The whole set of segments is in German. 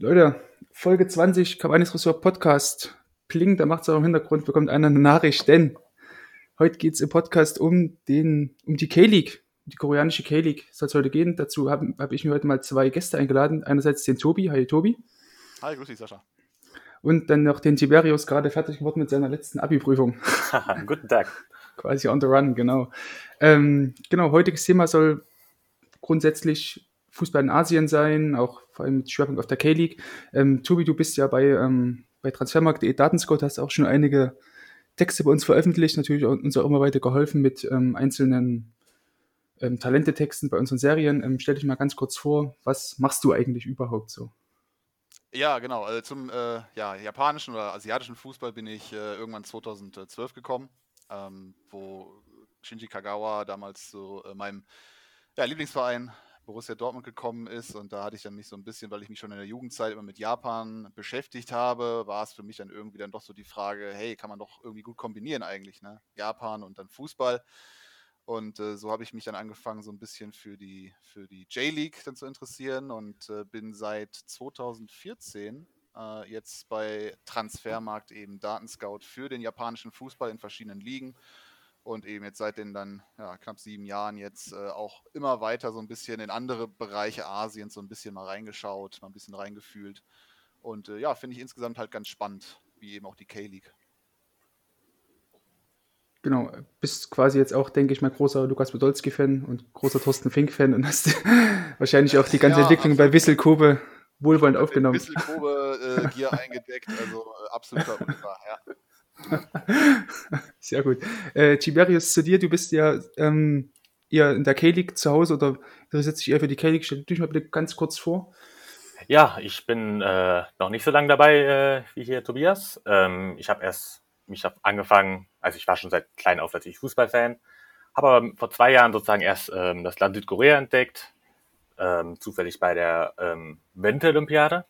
Leute, Folge 20, Cabanis Ressort Podcast. Pling, da macht es auch im Hintergrund, bekommt einer eine Nachricht, denn heute geht es im Podcast um den, um die K-League, die koreanische K-League soll es heute gehen. Dazu habe hab ich mir heute mal zwei Gäste eingeladen. Einerseits den Tobi, hi Tobi. Hi, grüß dich, Sascha. Und dann noch den Tiberius, gerade fertig geworden mit seiner letzten Abi-Prüfung. Guten Tag. Quasi on the run, genau. Ähm, genau, heutiges Thema soll grundsätzlich Fußball in Asien sein, auch vor allem mit Schwerpunkt auf der K-League. Ähm, Tobi, du bist ja bei, ähm, bei Transfermarkt.de Datenscout, hast auch schon einige Texte bei uns veröffentlicht, natürlich uns auch immer weiter geholfen mit ähm, einzelnen ähm, Talentetexten bei unseren Serien. Ähm, stell dich mal ganz kurz vor, was machst du eigentlich überhaupt so? Ja, genau. Also zum äh, ja, japanischen oder asiatischen Fußball bin ich äh, irgendwann 2012 gekommen, ähm, wo Shinji Kagawa damals zu äh, meinem ja, Lieblingsverein Borussia Dortmund gekommen ist. Und da hatte ich dann mich so ein bisschen, weil ich mich schon in der Jugendzeit immer mit Japan beschäftigt habe, war es für mich dann irgendwie dann doch so die Frage, hey, kann man doch irgendwie gut kombinieren eigentlich, ne? Japan und dann Fußball. Und äh, so habe ich mich dann angefangen, so ein bisschen für die, für die J-League dann zu interessieren und äh, bin seit 2014 äh, jetzt bei Transfermarkt eben Datenscout für den japanischen Fußball in verschiedenen Ligen und eben jetzt seit den dann ja, knapp sieben Jahren jetzt äh, auch immer weiter so ein bisschen in andere Bereiche Asiens so ein bisschen mal reingeschaut, mal ein bisschen reingefühlt. Und äh, ja, finde ich insgesamt halt ganz spannend, wie eben auch die K-League. Genau, bist quasi jetzt auch, denke ich mal, großer Lukas Podolski-Fan und großer Thorsten Fink-Fan und hast wahrscheinlich auch die ganze ja, Entwicklung absolut. bei Wissel Kobe wohlwollend aufgenommen. Wissel Kobe äh, Gier eingedeckt, also äh, absoluter Unfall, ja. Sehr gut. Äh, Tiberius, zu dir, du bist ja ähm, eher in der K-League zu Hause oder interessierst dich eher für die K-League. Stell dich mal bitte ganz kurz vor. Ja, ich bin äh, noch nicht so lange dabei äh, wie hier Tobias. Ähm, ich habe erst mich hab angefangen, also ich war schon seit klein auf natürlich Fußballfan, habe aber vor zwei Jahren sozusagen erst ähm, das Land Südkorea entdeckt, ähm, zufällig bei der ähm, Winterolympiade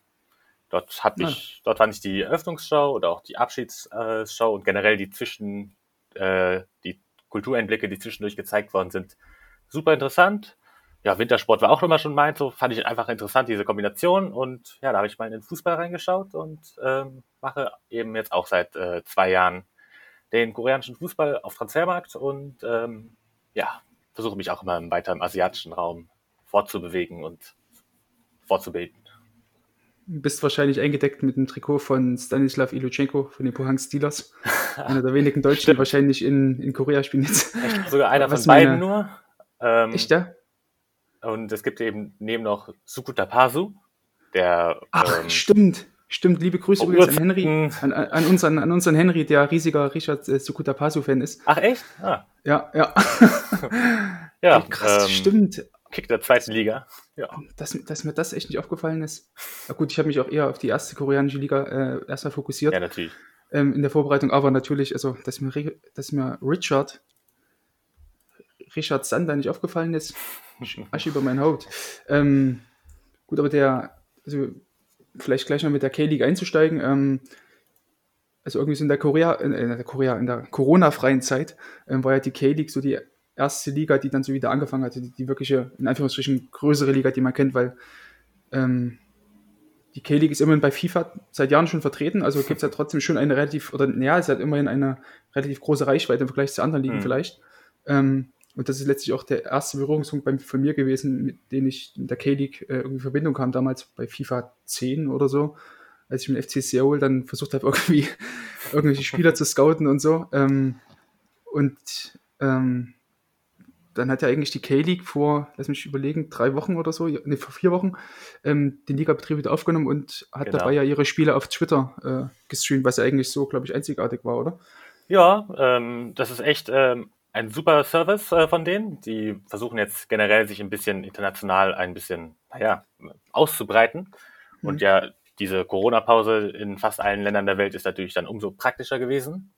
Dort hatte ah. ich, dort fand ich die Eröffnungsshow oder auch die Abschiedsshow und generell die Zwischen, äh, die Kultureinblicke, die zwischendurch gezeigt worden sind, super interessant. Ja, Wintersport war auch immer schon meins, so fand ich einfach interessant, diese Kombination. Und ja, da habe ich mal in den Fußball reingeschaut und ähm, mache eben jetzt auch seit äh, zwei Jahren den koreanischen Fußball auf Transfermarkt und ähm, ja, versuche mich auch immer weiter im asiatischen Raum fortzubewegen und fortzubilden bist wahrscheinlich eingedeckt mit dem Trikot von Stanislav Iluchenko von den Pohang Steelers. Einer der wenigen Deutschen, die wahrscheinlich in, in Korea spielen jetzt. Echt, sogar einer von beiden nur. Ähm, Echt, ja? Und es gibt eben neben noch Sukuta Pasu, der. Ach, ähm, stimmt. Stimmt, liebe Grüße übrigens an Henry, an, an, unseren, an unseren Henry, der riesiger Richard äh, Sukuta Pasu-Fan ist. Ach, echt? Ah. Ja, ja. ja, krass, ähm, stimmt. Kick der zweiten Liga. Ja. Dass, dass mir das echt nicht aufgefallen ist. Na gut, ich habe mich auch eher auf die erste koreanische Liga äh, erstmal fokussiert. Ja, natürlich. Ähm, in der Vorbereitung, aber natürlich, also, dass mir, dass mir Richard, Richard Sander nicht aufgefallen ist, Asche über mein Haupt. Ähm, gut, aber der, also vielleicht gleich noch mit der K-League einzusteigen. Ähm, also irgendwie so in der Korea, in, in der Korea, in der Corona-freien Zeit ähm, war ja die K-League so die erste Liga, die dann so wieder angefangen hatte, die, die wirkliche, in Anführungsstrichen, größere Liga, die man kennt, weil ähm, die K-League ist immerhin bei FIFA seit Jahren schon vertreten, also gibt es ja trotzdem schon eine relativ, oder naja, es hat immerhin eine relativ große Reichweite im Vergleich zu anderen Ligen mhm. vielleicht. Ähm, und das ist letztlich auch der erste Berührungspunkt bei, von mir gewesen, mit dem ich in der K-League äh, irgendwie in Verbindung kam, damals bei FIFA 10 oder so, als ich mit FC Seoul dann versucht habe, irgendwie irgendwelche Spieler zu scouten und so. Ähm, und ähm, dann hat ja eigentlich die K-League vor, lass mich überlegen, drei Wochen oder so, ne, vor vier Wochen, ähm, den Ligabetrieb wieder aufgenommen und hat genau. dabei ja ihre Spiele auf Twitter äh, gestreamt, was ja eigentlich so, glaube ich, einzigartig war, oder? Ja, ähm, das ist echt ähm, ein super Service äh, von denen. Die versuchen jetzt generell sich ein bisschen international ein bisschen, naja, auszubreiten. Mhm. Und ja, diese Corona-Pause in fast allen Ländern der Welt ist natürlich dann umso praktischer gewesen.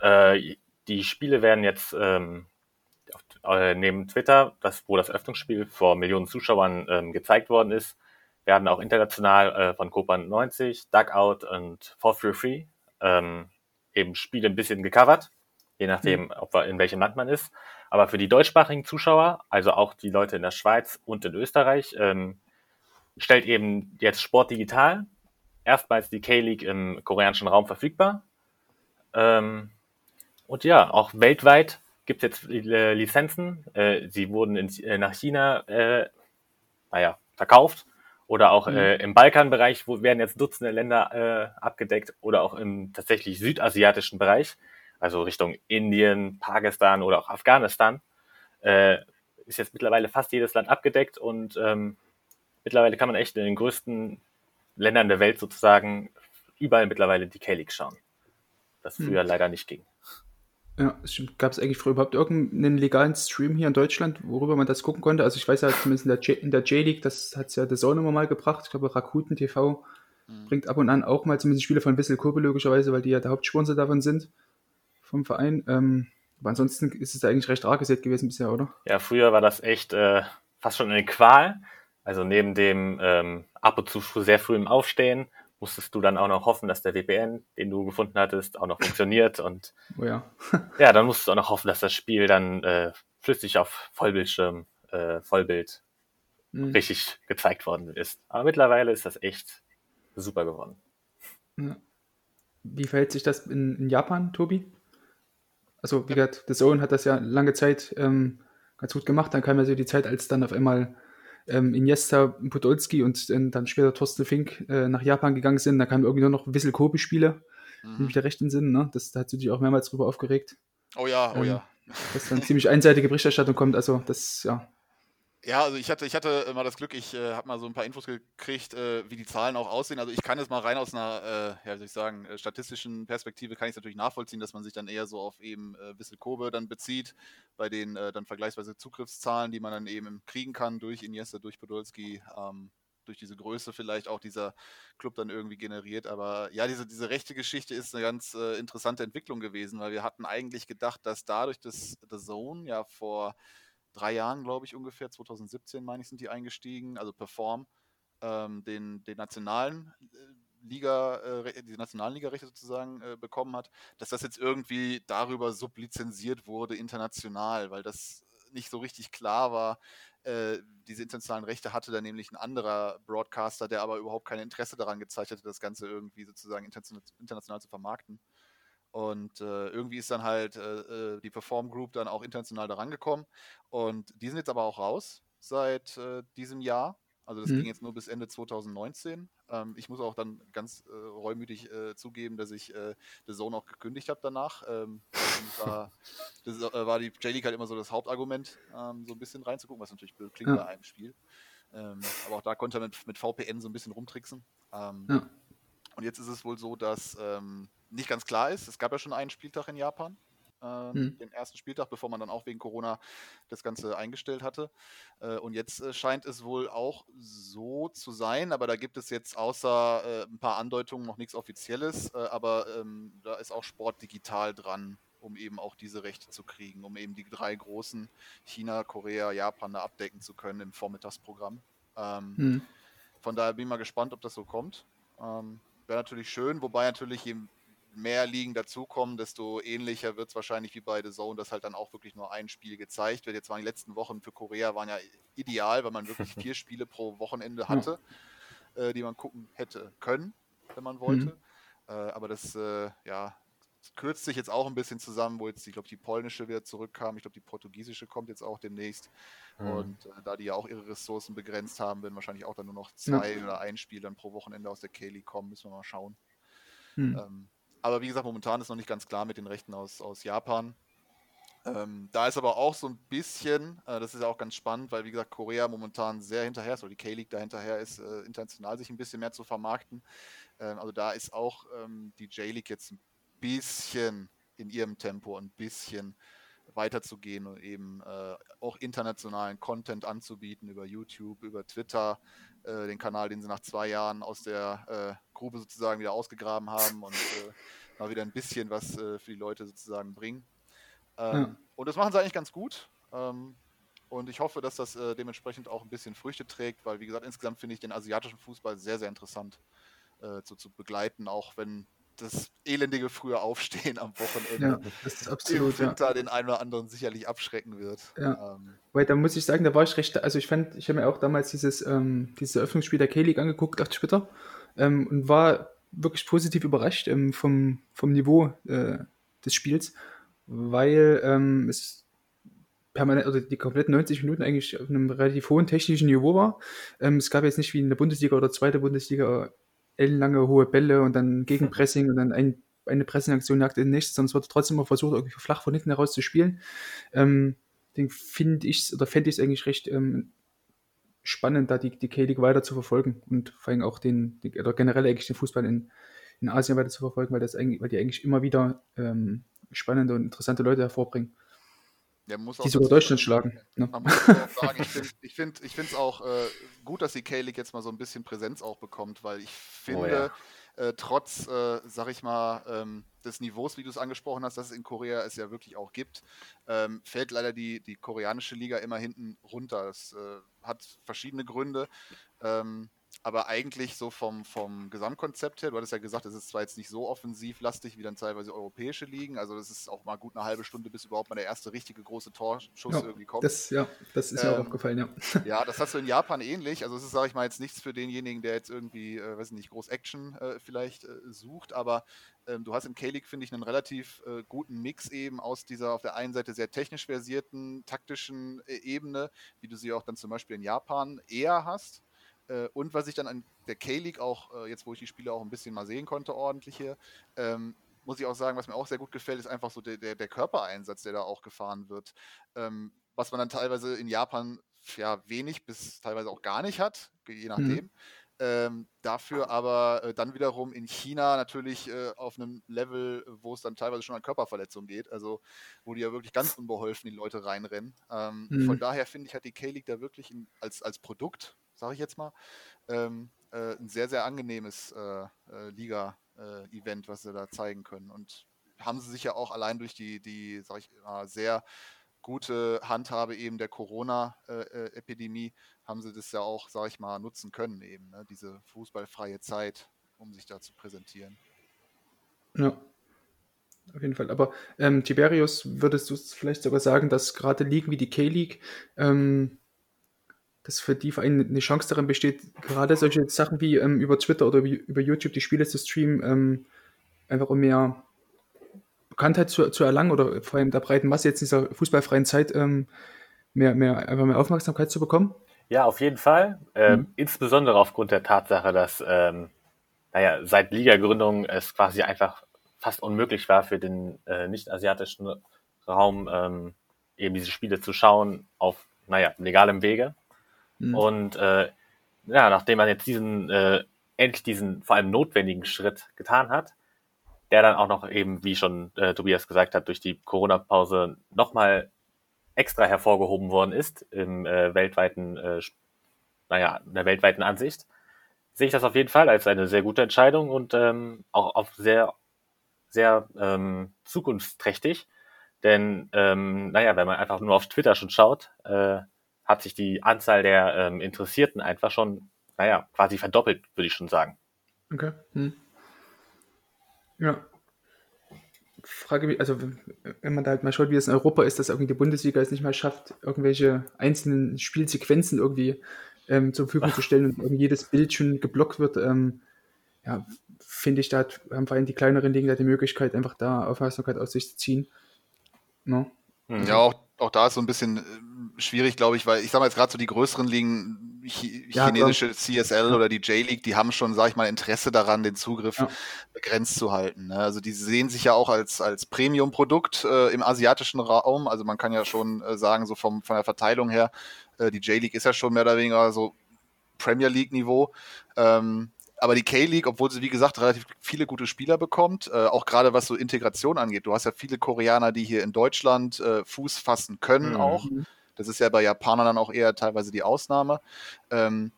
Äh, die Spiele werden jetzt ähm, äh, neben Twitter, das, wo das Öffnungsspiel vor Millionen Zuschauern ähm, gezeigt worden ist, werden auch international äh, von Copa 90, Dugout und For Free Free ähm, eben Spiele ein bisschen gecovert, je nachdem, mhm. ob in welchem Land man ist. Aber für die deutschsprachigen Zuschauer, also auch die Leute in der Schweiz und in Österreich, ähm, stellt eben jetzt Sport digital. Erstmals die K-League im koreanischen Raum verfügbar. Ähm, und ja, auch weltweit gibt es jetzt äh, Lizenzen. Äh, sie wurden in, äh, nach China, äh, naja, verkauft. Oder auch mhm. im Balkanbereich wo werden jetzt Dutzende Länder abgedeckt oder auch im tatsächlich südasiatischen Bereich, also Richtung Indien, Pakistan oder auch Afghanistan, ist jetzt mittlerweile fast jedes Land abgedeckt und ähm, mittlerweile kann man echt in den größten Ländern der Welt sozusagen überall mittlerweile die K-League schauen. Das hm. früher hm. leider nicht ging. Ja. Gab es eigentlich früher überhaupt irgendeinen legalen Stream hier in Deutschland, worüber man das gucken konnte? Also ich weiß ja zumindest in der J-League, das hat es ja der Zone immer mal gebracht. Ich glaube, Rakuten TV mhm. bringt ab und an auch mal zumindest Spiele von Wissel Kobe logischerweise, weil die ja der Hauptsponsor davon sind, vom Verein. Ähm, aber ansonsten ist es eigentlich recht rar gesät gewesen bisher, oder? Ja, früher war das echt äh, fast schon eine Qual. Also neben dem ähm, ab und zu sehr früh im Aufstehen musstest du dann auch noch hoffen, dass der VPN, den du gefunden hattest, auch noch funktioniert. Und oh ja. ja, dann musstest du auch noch hoffen, dass das Spiel dann äh, flüssig auf Vollbildschirm, äh, Vollbild mhm. richtig gezeigt worden ist. Aber mittlerweile ist das echt super geworden. Wie verhält sich das in, in Japan, Tobi? Also, wie gesagt, The Zone hat das ja lange Zeit ähm, ganz gut gemacht. Dann kam ja so die Zeit, als dann auf einmal ähm, Iniesta, Podolski und äh, dann später Thorsten Fink äh, nach Japan gegangen sind. Da kamen irgendwie nur noch Wissel Kobe-Spiele, mhm. wenn ich da recht in Sinn. Ne? Das, da hat sich auch mehrmals drüber aufgeregt. Oh ja, oh ähm, ja. Dass dann ziemlich einseitige Berichterstattung kommt. Also, das, ja, ja, also ich hatte, ich hatte immer das Glück, ich äh, habe mal so ein paar Infos gekriegt, äh, wie die Zahlen auch aussehen. Also ich kann jetzt mal rein aus einer, äh, ja, wie soll ich sagen, äh, statistischen Perspektive kann ich es natürlich nachvollziehen, dass man sich dann eher so auf eben äh, Wissel Kobe dann bezieht, bei den äh, dann vergleichsweise Zugriffszahlen, die man dann eben kriegen kann durch Iniesta, durch Podolski, ähm, durch diese Größe vielleicht auch dieser Club dann irgendwie generiert. Aber ja, diese, diese rechte Geschichte ist eine ganz äh, interessante Entwicklung gewesen, weil wir hatten eigentlich gedacht, dass dadurch, dass The Zone ja vor drei Jahren, glaube ich, ungefähr, 2017 meine ich, sind die eingestiegen, also Perform, ähm, den, den nationalen äh, Liga, äh, die nationalen Ligarechte sozusagen äh, bekommen hat, dass das jetzt irgendwie darüber sublizenziert wurde international, weil das nicht so richtig klar war. Äh, diese internationalen Rechte hatte dann nämlich ein anderer Broadcaster, der aber überhaupt kein Interesse daran gezeigt hatte, das Ganze irgendwie sozusagen international zu vermarkten. Und äh, irgendwie ist dann halt äh, äh, die Perform Group dann auch international daran gekommen. Und die sind jetzt aber auch raus seit äh, diesem Jahr. Also das mhm. ging jetzt nur bis Ende 2019. Ähm, ich muss auch dann ganz äh, reumütig äh, zugeben, dass ich äh, The Zone auch gekündigt habe danach. Ähm, war, das war die J-League halt immer so das Hauptargument, ähm, so ein bisschen reinzugucken, was natürlich blöd klingt ja. bei einem Spiel. Ähm, aber auch da konnte er mit, mit VPN so ein bisschen rumtricksen. Ähm, ja. Und jetzt ist es wohl so, dass ähm, nicht ganz klar ist. Es gab ja schon einen Spieltag in Japan, äh, mhm. den ersten Spieltag, bevor man dann auch wegen Corona das Ganze eingestellt hatte. Äh, und jetzt äh, scheint es wohl auch so zu sein, aber da gibt es jetzt außer äh, ein paar Andeutungen noch nichts Offizielles, äh, aber ähm, da ist auch Sport digital dran um eben auch diese Rechte zu kriegen, um eben die drei großen China, Korea, Japan da abdecken zu können im Vormittagsprogramm. Ähm, mhm. Von daher bin ich mal gespannt, ob das so kommt. Ähm, Wäre natürlich schön, wobei natürlich je mehr Ligen dazukommen, desto ähnlicher wird es wahrscheinlich wie bei The Zone, dass halt dann auch wirklich nur ein Spiel gezeigt wird. Jetzt waren die letzten Wochen für Korea waren ja ideal, weil man wirklich vier Spiele pro Wochenende hatte, ja. äh, die man gucken hätte können, wenn man wollte. Mhm. Äh, aber das, äh, ja, kürzt sich jetzt auch ein bisschen zusammen, wo jetzt, ich glaube, die polnische wieder zurückkam. Ich glaube, die portugiesische kommt jetzt auch demnächst. Mhm. Und äh, da die ja auch ihre Ressourcen begrenzt haben, werden wahrscheinlich auch dann nur noch zwei ja. oder ein Spiel dann pro Wochenende aus der K-League kommen. Müssen wir mal schauen. Mhm. Ähm, aber wie gesagt, momentan ist noch nicht ganz klar mit den Rechten aus, aus Japan. Ähm, da ist aber auch so ein bisschen, äh, das ist ja auch ganz spannend, weil wie gesagt, Korea momentan sehr hinterher ist, oder die K-League da hinterher ist, äh, international sich ein bisschen mehr zu vermarkten. Ähm, also da ist auch ähm, die J-League jetzt ein bisschen in ihrem Tempo, ein bisschen weiterzugehen und eben äh, auch internationalen Content anzubieten über YouTube, über Twitter, äh, den Kanal, den sie nach zwei Jahren aus der äh, Grube sozusagen wieder ausgegraben haben und äh, mal wieder ein bisschen was äh, für die Leute sozusagen bringen. Ähm, ja. Und das machen sie eigentlich ganz gut. Ähm, und ich hoffe, dass das äh, dementsprechend auch ein bisschen Früchte trägt, weil, wie gesagt, insgesamt finde ich den asiatischen Fußball sehr, sehr interessant zu, zu begleiten, auch wenn das elendige frühe Aufstehen am Wochenende ja, das ist absolut, im Winter ja. den einen oder anderen sicherlich abschrecken wird. Ja. Ähm, Weil da muss ich sagen, da war ich recht, also ich fand, ich habe mir auch damals dieses, ähm, dieses Eröffnungsspiel der K-League angeguckt auf Twitter ähm, und war wirklich positiv überrascht ähm, vom, vom Niveau äh, des Spiels, weil ähm, es permanent, oder die kompletten 90 Minuten eigentlich auf einem relativ hohen technischen Niveau war. Ähm, es gab jetzt nicht wie in der Bundesliga oder zweite Bundesliga ellenlange hohe Bälle und dann Gegenpressing und dann ein, eine Pressingaktion jagt in nichts, sondern es wurde trotzdem immer versucht, irgendwie flach von hinten heraus zu spielen. Ähm, den finde ich oder fände ich es eigentlich recht ähm, spannend, da die, die K-League weiter zu verfolgen und vor allem auch den, die, oder generell eigentlich den Fußball in, in Asien weiter zu verfolgen, weil, das eigentlich, weil die eigentlich immer wieder ähm, spannende und interessante Leute hervorbringen. Der muss die sogar Deutschland schlagen. Ne? Man muss auch sagen, ich finde es ich find, ich auch äh, gut, dass die K-League jetzt mal so ein bisschen Präsenz auch bekommt, weil ich finde, oh, ja. äh, trotz, äh, sag ich mal, ähm, des Niveaus, wie du es angesprochen hast, dass es in Korea es ja wirklich auch gibt, ähm, fällt leider die, die koreanische Liga immer hinten runter. Das äh, hat verschiedene Gründe. Ähm, aber eigentlich so vom, vom Gesamtkonzept her, du hattest ja gesagt, es ist zwar jetzt nicht so offensivlastig wie dann teilweise europäische Ligen, also das ist auch mal gut eine halbe Stunde, bis überhaupt mal der erste richtige große Torschuss ja, irgendwie kommt. Das, ja, das ist ähm, mir auch aufgefallen, ja. Ja, das hast du in Japan ähnlich, also es ist, sage ich mal, jetzt nichts für denjenigen, der jetzt irgendwie, äh, weiß nicht, groß Action äh, vielleicht äh, sucht, aber ähm, du hast im K-League, finde ich, einen relativ äh, guten Mix eben aus dieser auf der einen Seite sehr technisch versierten, taktischen äh, Ebene, wie du sie auch dann zum Beispiel in Japan eher hast äh, und was ich dann an der K-League auch, äh, jetzt wo ich die Spiele auch ein bisschen mal sehen konnte, ordentlich hier, ähm, muss ich auch sagen, was mir auch sehr gut gefällt, ist einfach so der, der, der Körpereinsatz, der da auch gefahren wird. Ähm, was man dann teilweise in Japan ja wenig bis teilweise auch gar nicht hat, je nachdem. Mhm. Ähm, dafür aber äh, dann wiederum in China natürlich äh, auf einem Level, wo es dann teilweise schon an Körperverletzungen geht, also wo die ja wirklich ganz unbeholfen die Leute reinrennen. Ähm, mhm. Von daher finde ich, hat die K-League da wirklich in, als, als Produkt sage ich jetzt mal, ähm, äh, ein sehr, sehr angenehmes äh, äh, Liga-Event, was sie da zeigen können. Und haben sie sich ja auch allein durch die, die sag ich mal, sehr gute Handhabe eben der Corona-Epidemie, haben sie das ja auch, sage ich mal, nutzen können, eben, ne? diese fußballfreie Zeit, um sich da zu präsentieren. Ja, auf jeden Fall. Aber ähm, Tiberius, würdest du vielleicht sogar sagen, dass gerade Ligen wie die K-League ähm, dass für die Vereine eine Chance darin besteht, gerade solche Sachen wie ähm, über Twitter oder wie, über YouTube die Spiele zu streamen, ähm, einfach um mehr Bekanntheit zu, zu, erlangen oder vor allem der breiten Masse jetzt in dieser fußballfreien Zeit ähm, mehr, mehr, einfach mehr Aufmerksamkeit zu bekommen? Ja, auf jeden Fall. Ähm, mhm. Insbesondere aufgrund der Tatsache, dass ähm, naja, seit Liga-Gründung es quasi einfach fast unmöglich war für den äh, nicht-asiatischen Raum ähm, eben diese Spiele zu schauen auf, naja, legalem Wege. Mhm. Und äh, ja, nachdem man jetzt diesen, äh, endlich diesen vor allem notwendigen Schritt getan hat, der dann auch noch eben, wie schon äh, Tobias gesagt hat, durch die Corona-Pause nochmal extra hervorgehoben worden ist im äh, weltweiten, äh, naja, in der weltweiten Ansicht, sehe ich das auf jeden Fall als eine sehr gute Entscheidung und ähm, auch auf sehr, sehr ähm, zukunftsträchtig. Denn, ähm, naja, wenn man einfach nur auf Twitter schon schaut, äh, hat sich die Anzahl der ähm, Interessierten einfach schon, naja, quasi verdoppelt, würde ich schon sagen. Okay. Hm. Ja. Frage mich, also wenn man da halt mal schaut, wie es in Europa ist, dass irgendwie die Bundesliga es nicht mal schafft, irgendwelche einzelnen Spielsequenzen irgendwie ähm, zur Verfügung zu stellen und irgendwie jedes Bild schon geblockt wird, ähm, ja, finde ich, da haben vor allem die kleineren Ligen da die Möglichkeit, einfach da Aufmerksamkeit aus sich zu ziehen. No? Ne? Ja, auch, auch da ist so ein bisschen äh, schwierig, glaube ich, weil ich sage mal jetzt gerade so die größeren Ligen, ch ja, chinesische CSL oder die J-League, die haben schon, sage ich mal, Interesse daran, den Zugriff ja. begrenzt zu halten. Ne? Also die sehen sich ja auch als, als Premium-Produkt äh, im asiatischen Raum. Also man kann ja schon äh, sagen, so vom, von der Verteilung her, äh, die J-League ist ja schon mehr oder weniger so Premier League-Niveau. Ähm, aber die K-League, obwohl sie, wie gesagt, relativ viele gute Spieler bekommt, äh, auch gerade was so Integration angeht. Du hast ja viele Koreaner, die hier in Deutschland äh, Fuß fassen können mhm. auch. Das ist ja bei Japanern dann auch eher teilweise die Ausnahme. Ähm,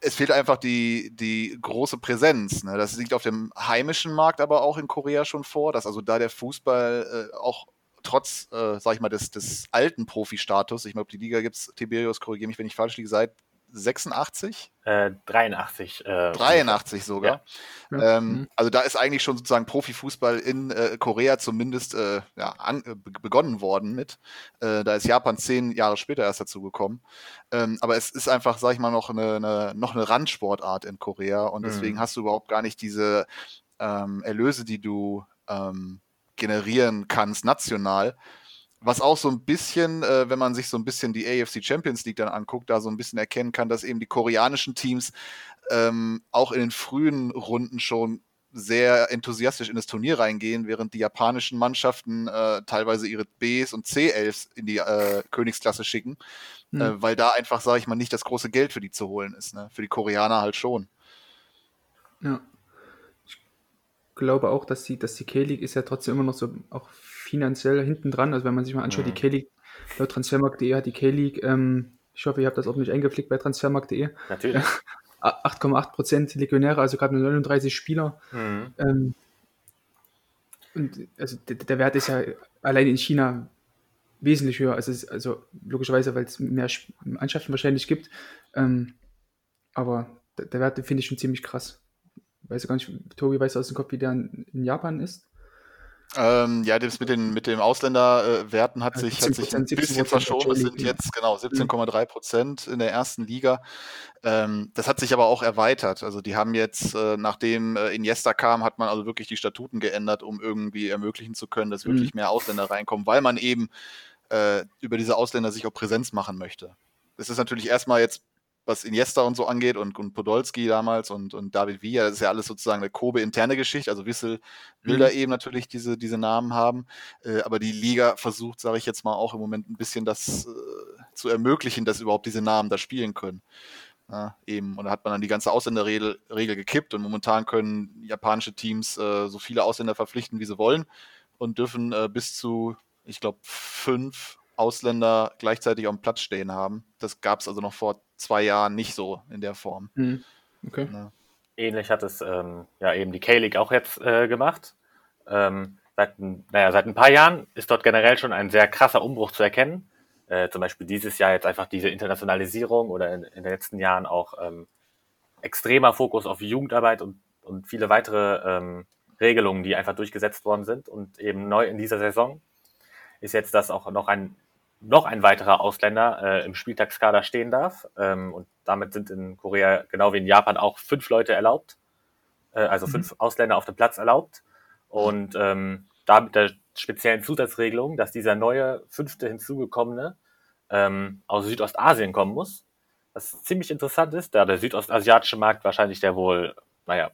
es fehlt einfach die, die große Präsenz. Ne? Das liegt auf dem heimischen Markt aber auch in Korea schon vor, dass also da der Fußball äh, auch trotz, äh, sag ich mal, des, des alten Profi-Status, ich meine, ob die Liga gibt es, Tiberius, korrigiere mich, wenn ich falsch liege, seit 86? Äh, 83. Äh, 83 sogar. Ja. Ähm, mhm. also da ist eigentlich schon sozusagen Profifußball in äh, Korea zumindest äh, ja, an, äh, begonnen worden mit. Äh, da ist Japan zehn Jahre später erst dazu gekommen. Ähm, aber es ist einfach, sag ich mal, noch eine, eine noch eine Randsportart in Korea und deswegen mhm. hast du überhaupt gar nicht diese ähm, Erlöse, die du ähm, generieren kannst national was auch so ein bisschen, äh, wenn man sich so ein bisschen die AFC Champions League dann anguckt, da so ein bisschen erkennen kann, dass eben die koreanischen Teams ähm, auch in den frühen Runden schon sehr enthusiastisch in das Turnier reingehen, während die japanischen Mannschaften äh, teilweise ihre Bs und C11s in die äh, Königsklasse schicken, mhm. weil da einfach, sage ich mal, nicht das große Geld für die zu holen ist. Ne? Für die Koreaner halt schon. Ja. Ich glaube auch, dass die, dass die K-League ist ja trotzdem immer noch so auch finanziell hinten dran. Also wenn man sich mal anschaut, mhm. die K-League, laut Transfermarkt.de hat die K-League, ähm, ich hoffe, ihr habt das auch nicht eingeflickt bei Transfermarkt.de. Natürlich. 8,8% Legionäre, also gerade nur 39 Spieler. Mhm. Ähm, und also der, der, Wert ist ja allein in China wesentlich höher. Also, also logischerweise, weil es mehr Mannschaften wahrscheinlich gibt. Ähm, aber der, der Wert finde ich schon ziemlich krass. Weiß gar nicht, Tobi weiß aus dem Kopf, wie der in, in Japan ist. Ähm, ja, das mit den, mit den Ausländerwerten hat sich, hat sich ein bisschen verschoben. Es sind jetzt genau 17,3 Prozent in der ersten Liga. Ähm, das hat sich aber auch erweitert. Also die haben jetzt, äh, nachdem äh, Iniesta kam, hat man also wirklich die Statuten geändert, um irgendwie ermöglichen zu können, dass wirklich mhm. mehr Ausländer reinkommen, weil man eben äh, über diese Ausländer sich auch Präsenz machen möchte. Das ist natürlich erstmal jetzt was Iniesta und so angeht und, und Podolski damals und, und David Villa, das ist ja alles sozusagen eine Kobe-interne Geschichte. Also Wissel will mhm. da eben natürlich diese, diese Namen haben. Äh, aber die Liga versucht, sage ich jetzt mal, auch im Moment ein bisschen das äh, zu ermöglichen, dass überhaupt diese Namen da spielen können. Ja, eben. Und da hat man dann die ganze Ausländerregel Regel gekippt und momentan können japanische Teams äh, so viele Ausländer verpflichten, wie sie wollen und dürfen äh, bis zu, ich glaube, fünf Ausländer gleichzeitig auf dem Platz stehen haben. Das gab es also noch vor zwei Jahren nicht so in der Form. Mhm. Okay. Ja. Ähnlich hat es ähm, ja eben die K-League auch jetzt äh, gemacht. Ähm, seit, naja, seit ein paar Jahren ist dort generell schon ein sehr krasser Umbruch zu erkennen. Äh, zum Beispiel dieses Jahr jetzt einfach diese Internationalisierung oder in, in den letzten Jahren auch ähm, extremer Fokus auf Jugendarbeit und, und viele weitere ähm, Regelungen, die einfach durchgesetzt worden sind. Und eben neu in dieser Saison ist jetzt, dass auch noch ein noch ein weiterer Ausländer äh, im Spieltagskader stehen darf. Ähm, und damit sind in Korea, genau wie in Japan, auch fünf Leute erlaubt. Äh, also mhm. fünf Ausländer auf dem Platz erlaubt. Und ähm, da mit der speziellen Zusatzregelung, dass dieser neue fünfte hinzugekommene ähm, aus Südostasien kommen muss. Was ziemlich interessant ist, da der südostasiatische Markt wahrscheinlich der wohl, naja,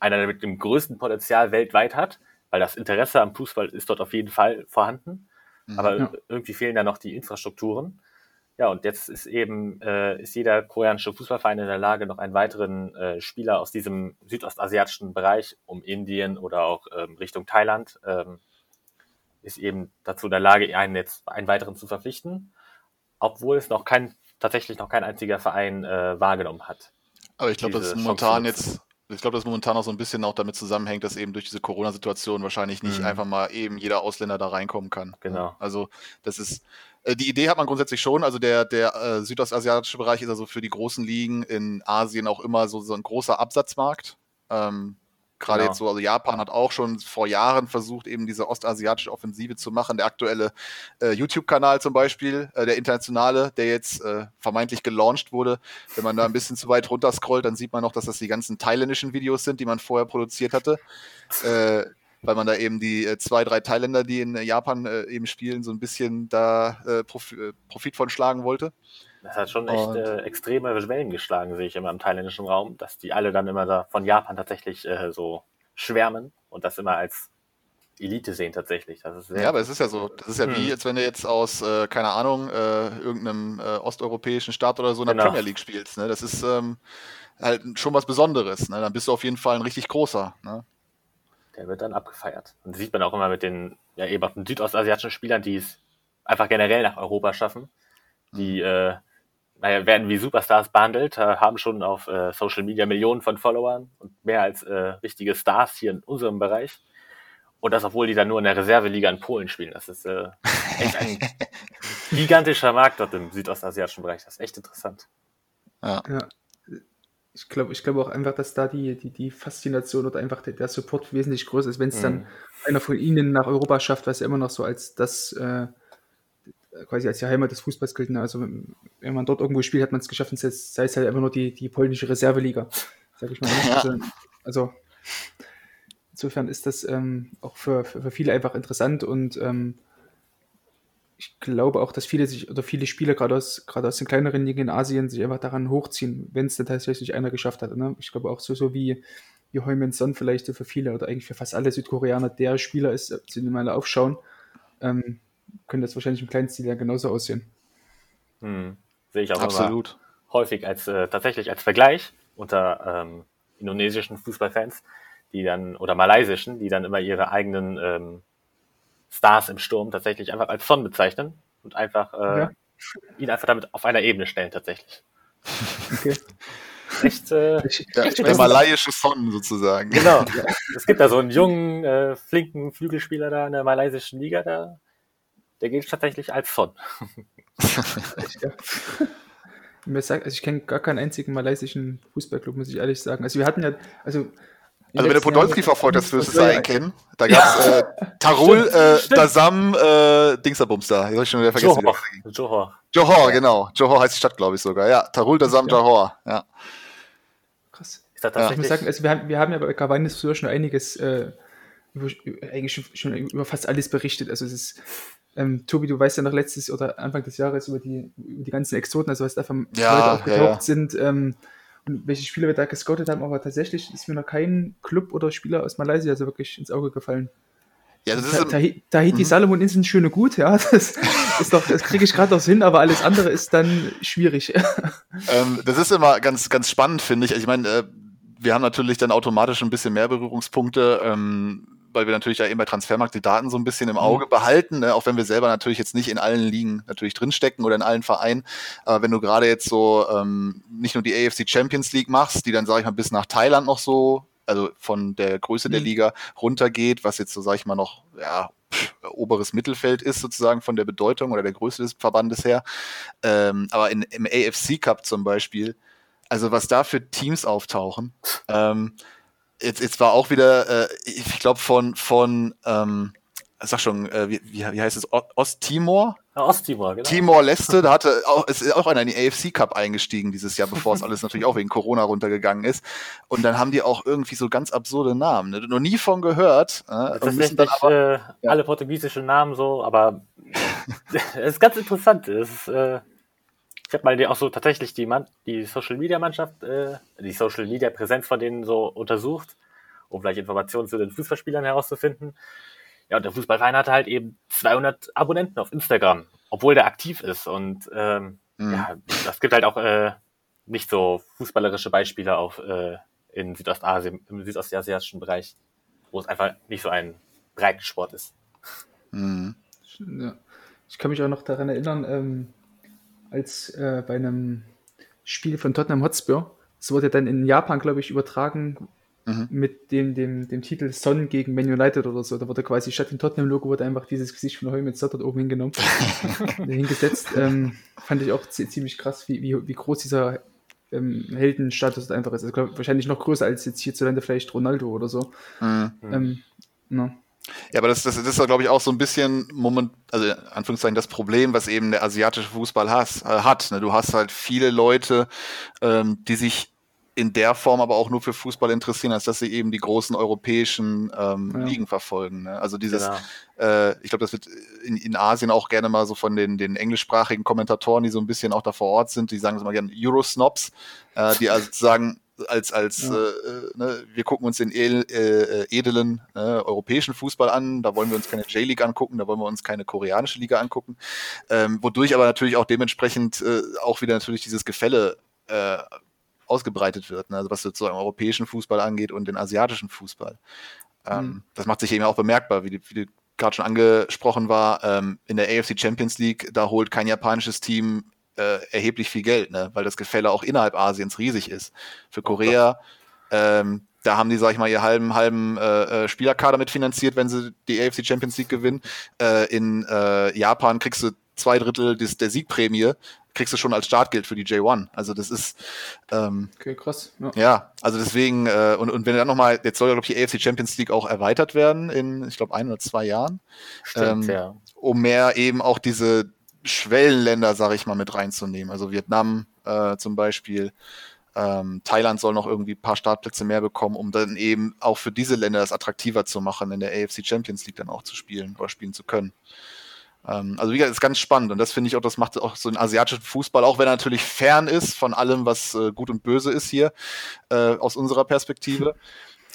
einer der mit dem größten Potenzial weltweit hat, weil das Interesse am Fußball ist dort auf jeden Fall vorhanden. Aber ja. irgendwie fehlen da noch die Infrastrukturen. Ja, und jetzt ist eben äh, ist jeder koreanische Fußballverein in der Lage, noch einen weiteren äh, Spieler aus diesem südostasiatischen Bereich, um Indien oder auch ähm, Richtung Thailand, ähm, ist eben dazu in der Lage, einen jetzt einen weiteren zu verpflichten, obwohl es noch kein tatsächlich noch kein einziger Verein äh, wahrgenommen hat. Aber ich glaube, das ist momentan jetzt ich glaube, dass momentan auch so ein bisschen auch damit zusammenhängt, dass eben durch diese Corona-Situation wahrscheinlich nicht mhm. einfach mal eben jeder Ausländer da reinkommen kann. Genau. Also das ist, äh, die Idee hat man grundsätzlich schon. Also der, der äh, südostasiatische Bereich ist also für die großen Ligen in Asien auch immer so, so ein großer Absatzmarkt. Ähm, Gerade genau. jetzt so, also Japan hat auch schon vor Jahren versucht, eben diese ostasiatische Offensive zu machen. Der aktuelle äh, YouTube-Kanal zum Beispiel, äh, der internationale, der jetzt äh, vermeintlich gelauncht wurde. Wenn man da ein bisschen zu weit runter scrollt, dann sieht man noch, dass das die ganzen thailändischen Videos sind, die man vorher produziert hatte. Äh, weil man da eben die äh, zwei, drei Thailänder, die in Japan äh, eben spielen, so ein bisschen da Prof äh, Profit von schlagen wollte. Das hat schon echt äh, extreme Wellen geschlagen, sehe ich immer im thailändischen Raum, dass die alle dann immer da von Japan tatsächlich äh, so schwärmen und das immer als Elite sehen tatsächlich. Ja, aber es ist ja so. Das ist ja hm. wie, als wenn du jetzt aus, äh, keine Ahnung, äh, irgendeinem äh, osteuropäischen Staat oder so in der genau. Premier League spielst. Ne? Das ist ähm, halt schon was Besonderes. Ne? Dann bist du auf jeden Fall ein richtig großer. Ne? Der wird dann abgefeiert. Und das sieht man auch immer mit den, ja, eben südostasiatischen Spielern, die es einfach generell nach Europa schaffen. Die, mhm. Naja, werden wie Superstars behandelt, äh, haben schon auf äh, Social Media Millionen von Followern und mehr als äh, richtige Stars hier in unserem Bereich. Und das, obwohl die dann nur in der Reserveliga in Polen spielen. Das ist äh, echt ein gigantischer Markt dort im südostasiatischen Bereich. Das ist echt interessant. Ja. ja. Ich glaube ich glaub auch einfach, dass da die, die, die Faszination oder einfach der, der Support wesentlich größer ist, wenn es mhm. dann einer von ihnen nach Europa schafft, was ja immer noch so als das äh, quasi als die Heimat des Fußballs gilt. Ne? Also wenn man dort irgendwo spielt, hat man es geschafft, sei es halt einfach nur die, die polnische Reserveliga, sag ich mal. Ja. Also, also, insofern ist das ähm, auch für, für, für, viele einfach interessant und ähm, ich glaube auch, dass viele sich oder viele Spieler gerade aus, gerade aus den kleineren Ligen in Asien sich einfach daran hochziehen, wenn es dann tatsächlich einer geschafft hat. Ne? Ich glaube auch so, so wie, wie Heumann Son vielleicht für viele oder eigentlich für fast alle Südkoreaner der Spieler ist, zu dem alle aufschauen. Ähm, könnte das wahrscheinlich im kleinen Stil ja genauso aussehen. Hm. Sehe ich auch Absolut. häufig als äh, tatsächlich als Vergleich unter ähm, indonesischen Fußballfans, die dann, oder malaysischen, die dann immer ihre eigenen ähm, Stars im Sturm tatsächlich einfach als Son bezeichnen und einfach äh, ja. ihn einfach damit auf einer Ebene stellen tatsächlich. Okay. Echt, äh, der, der malaiische Son sozusagen. Genau. Ja. Es gibt da so einen jungen, äh, flinken Flügelspieler da in der malaysischen Liga, da der gilt tatsächlich als Son. ja. Also ich kenne gar keinen einzigen malaysischen Fußballclub, muss ich ehrlich sagen. Also wir hatten ja, also also wenn du Podolski verfolgt hast, wirst du es ja kennen. Da gab es äh, Tarul, äh, Dasam, äh, Dingsabums da. Ich habe schon wieder vergessen. Johor. Johor. Johor, genau. Johor heißt die Stadt, glaube ich sogar. Ja, Tarul, Dasam, ja. Johor. Ja. Krass. Ja. Ich muss sagen, also wir, haben, wir haben ja bei Cavani früher schon einiges, äh, über, eigentlich schon, schon, über fast alles berichtet. Also es ist ähm, Tobi, du weißt ja noch letztes oder Anfang des Jahres über die, über die ganzen Exoten, also was da von ja, aufgetaucht ja, sind ähm, und welche Spieler wir da gescoutet haben, aber tatsächlich ist mir noch kein Club oder Spieler aus Malaysia so wirklich ins Auge gefallen. Ja, das ist Tahiti Ta mhm. Salomon Inseln schön und gut, ja. Das ist doch, das kriege ich gerade noch hin, aber alles andere ist dann schwierig. Ähm, das ist immer ganz, ganz spannend, finde ich. Ich meine, äh, wir haben natürlich dann automatisch ein bisschen mehr Berührungspunkte. Ähm, weil wir natürlich ja eben bei Transfermarkt die Daten so ein bisschen im mhm. Auge mhm. behalten, ne? auch wenn wir selber natürlich jetzt nicht in allen Ligen natürlich drinstecken oder in allen Vereinen. Aber wenn du gerade jetzt so ähm, nicht nur die AFC Champions League machst, die dann, sage ich mal, bis nach Thailand noch so, also von der Größe mhm. der Liga runtergeht, was jetzt so, sage ich mal, noch, ja, oberes Mittelfeld ist sozusagen von der Bedeutung oder der Größe des Verbandes her. Ähm, aber in, im AFC Cup zum Beispiel, also was da für Teams auftauchen, ähm, jetzt, jetzt war auch wieder, äh, ich glaube von, von ähm, sag schon, äh, wie, wie heißt es, Osttimor? Ja, Osttimor, genau. Timor-Leste, da hatte auch, ist auch einer in den AFC Cup eingestiegen dieses Jahr, bevor es alles natürlich auch wegen Corona runtergegangen ist. Und dann haben die auch irgendwie so ganz absurde Namen, ne? noch nie von gehört. Äh, das sind dann aber, äh, ja. alle portugiesischen Namen so, aber es ist ganz interessant. Es ist, äh, ich habe mal die, auch so tatsächlich die, Man die Social Media Mannschaft, äh, die Social Media Präsenz von denen so untersucht, um vielleicht Informationen zu den Fußballspielern herauszufinden. Ja, und der Fußballverein hatte halt eben 200 Abonnenten auf Instagram, obwohl der aktiv ist. Und ähm, mhm. ja, das gibt halt auch äh, nicht so fußballerische Beispiele auf äh, in Südostasien, im südostasiatischen Bereich, wo es einfach nicht so ein Breitensport ist. Mhm. Ja. Ich kann mich auch noch daran erinnern, ähm, als äh, bei einem Spiel von Tottenham Hotspur. Es wurde dann in Japan, glaube ich, übertragen mhm. mit dem, dem, dem Titel Son gegen Man United oder so. Da wurde quasi statt dem Tottenham-Logo wurde einfach dieses Gesicht von Heu mit Sott dort oben hingenommen, hingesetzt. Ähm, fand ich auch ziemlich krass, wie, wie, wie groß dieser ähm, Heldenstatus einfach ist. Also, glaub, wahrscheinlich noch größer als jetzt hierzulande vielleicht Ronaldo oder so. Mhm. Ähm, no. Ja, aber das, das, das ist, glaube ich, auch so ein bisschen Moment, also in Anführungszeichen das Problem, was eben der asiatische Fußball has, äh, hat. Ne? Du hast halt viele Leute, ähm, die sich in der Form aber auch nur für Fußball interessieren, als dass sie eben die großen europäischen ähm, ja. Ligen verfolgen. Ne? Also dieses, genau. äh, ich glaube, das wird in, in Asien auch gerne mal so von den, den englischsprachigen Kommentatoren, die so ein bisschen auch da vor Ort sind, die sagen es mal gerne Eurosnobs, äh, die also sagen, als, als ja. äh, ne, wir gucken uns den edel, äh, edlen äh, europäischen Fußball an, da wollen wir uns keine J-League angucken, da wollen wir uns keine koreanische Liga angucken, ähm, wodurch aber natürlich auch dementsprechend äh, auch wieder natürlich dieses Gefälle äh, ausgebreitet wird, ne? also was sozusagen europäischen Fußball angeht und den asiatischen Fußball. Ähm, mhm. Das macht sich eben auch bemerkbar, wie, die, wie die gerade schon angesprochen war, ähm, in der AFC Champions League, da holt kein japanisches Team äh, erheblich viel Geld, ne? weil das Gefälle auch innerhalb Asiens riesig ist. Für Korea, ähm, da haben die, sag ich mal, ihr halben, halben äh, äh Spielerkader mitfinanziert, wenn sie die AFC Champions League gewinnen. Äh, in äh, Japan kriegst du zwei Drittel des, der Siegprämie kriegst du schon als Startgeld für die J1. Also das ist ähm, okay, krass. Ja. ja, also deswegen, äh, und, und wenn dann nochmal, jetzt soll ja, glaube ich, die AFC Champions League auch erweitert werden in, ich glaube, ein oder zwei Jahren. Stimmt, ähm, ja. Um mehr eben auch diese Schwellenländer, sage ich mal, mit reinzunehmen. Also Vietnam äh, zum Beispiel. Ähm, Thailand soll noch irgendwie ein paar Startplätze mehr bekommen, um dann eben auch für diese Länder das attraktiver zu machen, in der AFC Champions League dann auch zu spielen oder spielen zu können. Ähm, also wie gesagt, ist ganz spannend und das finde ich auch, das macht auch so einen asiatischen Fußball, auch wenn er natürlich fern ist von allem, was äh, gut und böse ist hier, äh, aus unserer Perspektive.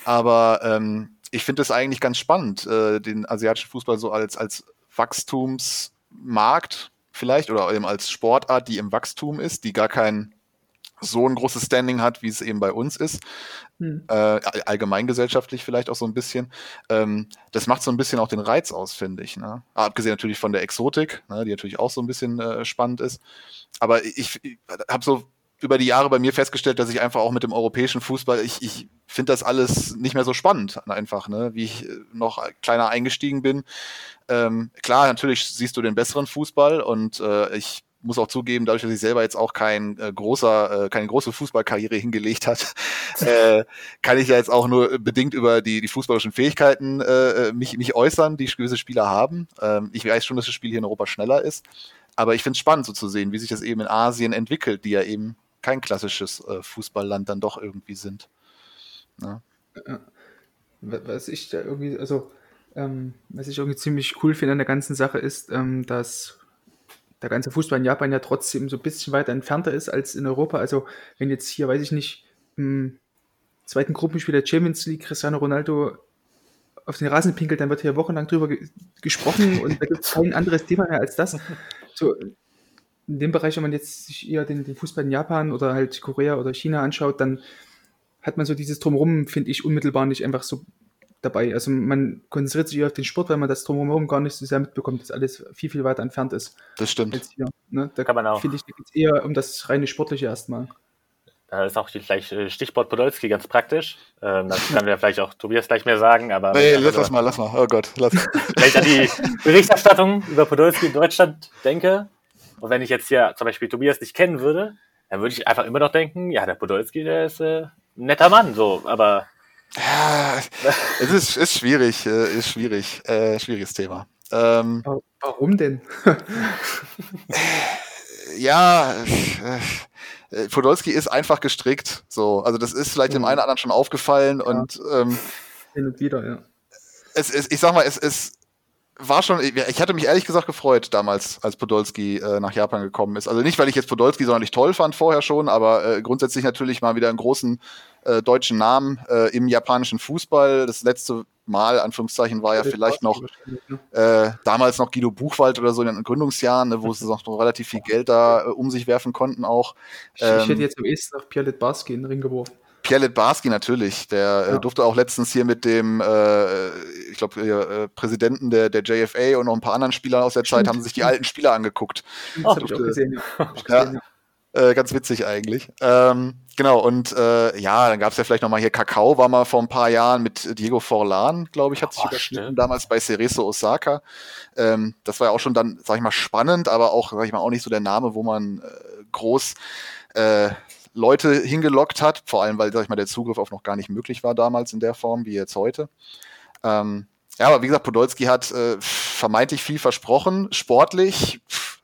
Aber ähm, ich finde es eigentlich ganz spannend, äh, den asiatischen Fußball so als, als Wachstumsmarkt vielleicht oder eben als Sportart, die im Wachstum ist, die gar kein so ein großes Standing hat, wie es eben bei uns ist, hm. äh, allgemeingesellschaftlich vielleicht auch so ein bisschen. Ähm, das macht so ein bisschen auch den Reiz aus, finde ich. Ne? Abgesehen natürlich von der Exotik, ne, die natürlich auch so ein bisschen äh, spannend ist. Aber ich, ich habe so über die Jahre bei mir festgestellt, dass ich einfach auch mit dem europäischen Fußball, ich, ich finde das alles nicht mehr so spannend, einfach, ne? wie ich äh, noch kleiner eingestiegen bin. Ähm, klar, natürlich siehst du den besseren Fußball und äh, ich muss auch zugeben, dadurch, dass ich selber jetzt auch kein äh, großer, äh, keine große Fußballkarriere hingelegt hat, äh, kann ich ja jetzt auch nur bedingt über die, die fußballischen Fähigkeiten äh, mich, mich äußern, die gewisse Spieler haben. Ähm, ich weiß schon, dass das Spiel hier in Europa schneller ist, aber ich finde es spannend so zu sehen, wie sich das eben in Asien entwickelt, die ja eben kein klassisches äh, Fußballland dann doch irgendwie sind. Ja. Was ich da irgendwie, also ähm, was ich irgendwie ziemlich cool finde an der ganzen Sache ist, ähm, dass der ganze Fußball in Japan ja trotzdem so ein bisschen weiter entfernter ist als in Europa. Also wenn jetzt hier, weiß ich nicht, im zweiten Gruppenspiel der Champions League Cristiano Ronaldo auf den Rasen pinkelt, dann wird hier wochenlang drüber ge gesprochen und da gibt es kein anderes Thema mehr als das. So, in dem Bereich, wenn man jetzt sich eher den, den Fußball in Japan oder halt Korea oder China anschaut, dann hat man so dieses Drumherum, finde ich, unmittelbar nicht einfach so dabei. Also man konzentriert sich auf den Sport, weil man das drumherum gar nicht so sehr mitbekommt, dass alles viel, viel weiter entfernt ist. Das stimmt. Hier, ne? Da Kann man auch. finde ich, da geht es eher um das reine Sportliche erstmal. Da ist auch gleich äh, Stichwort Podolski ganz praktisch. Ähm, das kann ja vielleicht auch Tobias gleich mehr sagen, aber. Nee, lass das mal, lass mal. Oh Gott, lass. Wenn ich an die Berichterstattung über Podolski in Deutschland denke, und wenn ich jetzt hier zum Beispiel Tobias nicht kennen würde, dann würde ich einfach immer noch denken, ja, der Podolski, der ist äh, ein netter Mann, so, aber ja, es ist, ist schwierig, äh, ist schwierig, äh, schwieriges Thema. Ähm, Warum denn? ja, äh, Podolski ist einfach gestrickt. So, also das ist vielleicht dem mhm. einen oder anderen schon aufgefallen ja. und ähm, hin und wieder, ja. Es, es, ich sag mal, es, es war schon, ich hatte mich ehrlich gesagt gefreut damals, als Podolski äh, nach Japan gekommen ist. Also nicht, weil ich jetzt Podolski sonderlich toll fand vorher schon, aber äh, grundsätzlich natürlich mal wieder einen großen äh, deutschen Namen äh, im japanischen Fußball. Das letzte Mal, Anführungszeichen, war ja vielleicht noch äh, damals noch Guido Buchwald oder so in den Gründungsjahren, ne, wo sie noch relativ viel Geld da äh, um sich werfen konnten auch. Ähm, ich hätte jetzt am ehesten nach Pierre Barski in den Ring geworfen. Pierre Barski natürlich, der äh, ja. äh, durfte auch letztens hier mit dem, äh, ich glaube, äh, Präsidenten der, der JFA und noch ein paar anderen Spielern aus der. Zeit haben sich die alten Spieler angeguckt. Ich auch gesehen, ja. ja. ja. Äh, ganz witzig eigentlich. Ähm, genau, und äh, ja, dann gab es ja vielleicht nochmal hier Kakao, war mal vor ein paar Jahren mit Diego Forlan, glaube ich, hat sich oh, überschnitten, damals bei Cerezo Osaka. Ähm, das war ja auch schon dann, sag ich mal, spannend, aber auch, sag ich mal, auch nicht so der Name, wo man groß äh, Leute hingelockt hat, vor allem, weil, sag ich mal, der Zugriff auf noch gar nicht möglich war damals in der Form wie jetzt heute. Ähm, ja, aber wie gesagt, Podolski hat äh, vermeintlich viel versprochen, sportlich,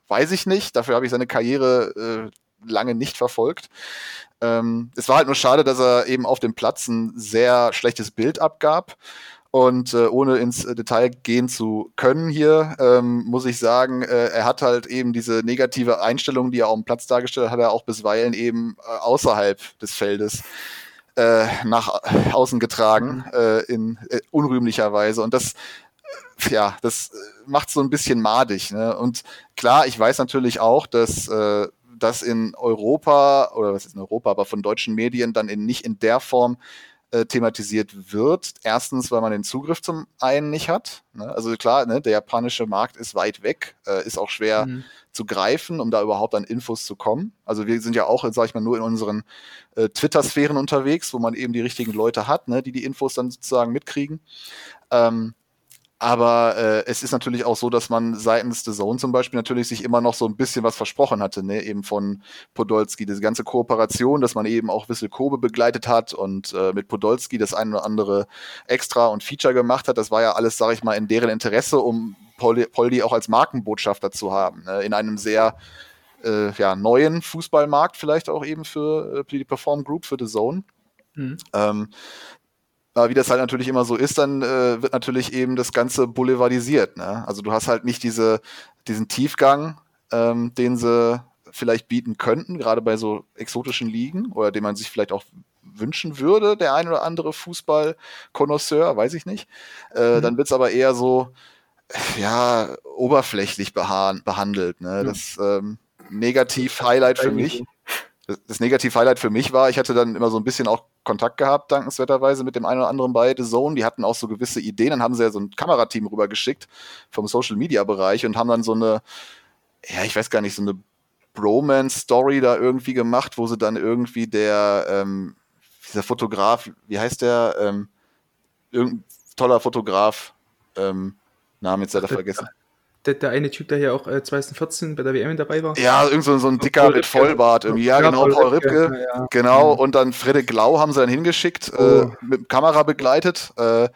weiß ich nicht. Dafür habe ich seine Karriere äh, lange nicht verfolgt. Ähm, es war halt nur schade, dass er eben auf dem Platz ein sehr schlechtes Bild abgab. Und äh, ohne ins äh, Detail gehen zu können hier, ähm, muss ich sagen, äh, er hat halt eben diese negative Einstellung, die er auf dem Platz dargestellt hat, hat er auch bisweilen eben äh, außerhalb des Feldes äh, nach außen getragen, mhm. äh, in äh, unrühmlicher Weise. Und das ja, das macht so ein bisschen madig. Ne? Und klar, ich weiß natürlich auch, dass äh, das in Europa, oder was ist in Europa, aber von deutschen Medien dann in, nicht in der Form äh, thematisiert wird. Erstens, weil man den Zugriff zum einen nicht hat. Ne? Also klar, ne, der japanische Markt ist weit weg, äh, ist auch schwer mhm. zu greifen, um da überhaupt an Infos zu kommen. Also wir sind ja auch, sag ich mal, nur in unseren äh, Twitter-Sphären unterwegs, wo man eben die richtigen Leute hat, ne, die die Infos dann sozusagen mitkriegen. Ähm, aber äh, es ist natürlich auch so, dass man seitens The Zone zum Beispiel natürlich sich immer noch so ein bisschen was versprochen hatte, ne? eben von Podolski. Diese ganze Kooperation, dass man eben auch Wissel Kobe begleitet hat und äh, mit Podolski das eine oder andere Extra und Feature gemacht hat. Das war ja alles, sag ich mal, in deren Interesse, um Poldi, Poldi auch als Markenbotschafter zu haben. Ne? In einem sehr äh, ja, neuen Fußballmarkt, vielleicht auch eben für äh, die Perform Group, für The Zone. Mhm. Ähm, aber wie das halt natürlich immer so ist, dann äh, wird natürlich eben das Ganze boulevardisiert. Ne? Also du hast halt nicht diese, diesen Tiefgang, ähm, den sie vielleicht bieten könnten, gerade bei so exotischen Ligen oder den man sich vielleicht auch wünschen würde, der ein oder andere Fußball-Konnoisseur, weiß ich nicht. Äh, mhm. Dann wird's aber eher so, ja, oberflächlich behandelt. Ne? Mhm. Das ähm, Negativ-Highlight für mich das Negativ-Highlight für mich war, ich hatte dann immer so ein bisschen auch Kontakt gehabt, dankenswerterweise mit dem einen oder anderen bei The Zone. Die hatten auch so gewisse Ideen. Dann haben sie ja so ein Kamerateam rübergeschickt vom Social-Media-Bereich und haben dann so eine, ja, ich weiß gar nicht, so eine Bromance-Story da irgendwie gemacht, wo sie dann irgendwie der, ähm, dieser Fotograf, wie heißt der, ähm, irgendein toller Fotograf, ähm, Namen jetzt leider vergessen der, der eine Typ, der hier auch äh, 2014 bei der WM dabei war. Ja, irgend so, so ein dicker Paul mit Vollbart irgendwie. Ja, ja genau, Paul, Ripke. Ripke. Ja, genau, und dann Fredrik Lau haben sie dann hingeschickt, äh, oh. äh, mit Kamera begleitet. Äh,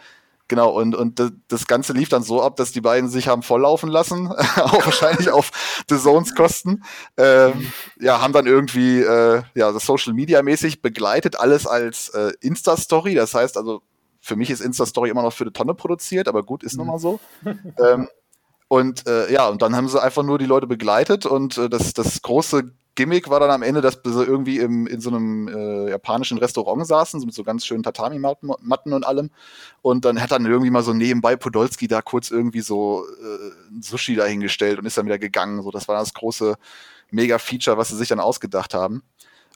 genau, und, und das Ganze lief dann so ab, dass die beiden sich haben volllaufen lassen, auch wahrscheinlich auf The Zones Kosten. Ähm, ja, haben dann irgendwie äh, ja, das Social Media mäßig begleitet, alles als äh, Insta-Story. Das heißt also, für mich ist Insta-Story immer noch für eine Tonne produziert, aber gut, ist mhm. nun mal so. ähm, und äh, ja, und dann haben sie einfach nur die Leute begleitet und äh, das, das große Gimmick war dann am Ende, dass sie irgendwie im, in so einem äh, japanischen Restaurant saßen, so mit so ganz schönen Tatami-Matten und allem. Und dann hat dann irgendwie mal so nebenbei Podolski da kurz irgendwie so äh, ein Sushi dahingestellt und ist dann wieder gegangen. So, das war das große Mega-Feature, was sie sich dann ausgedacht haben.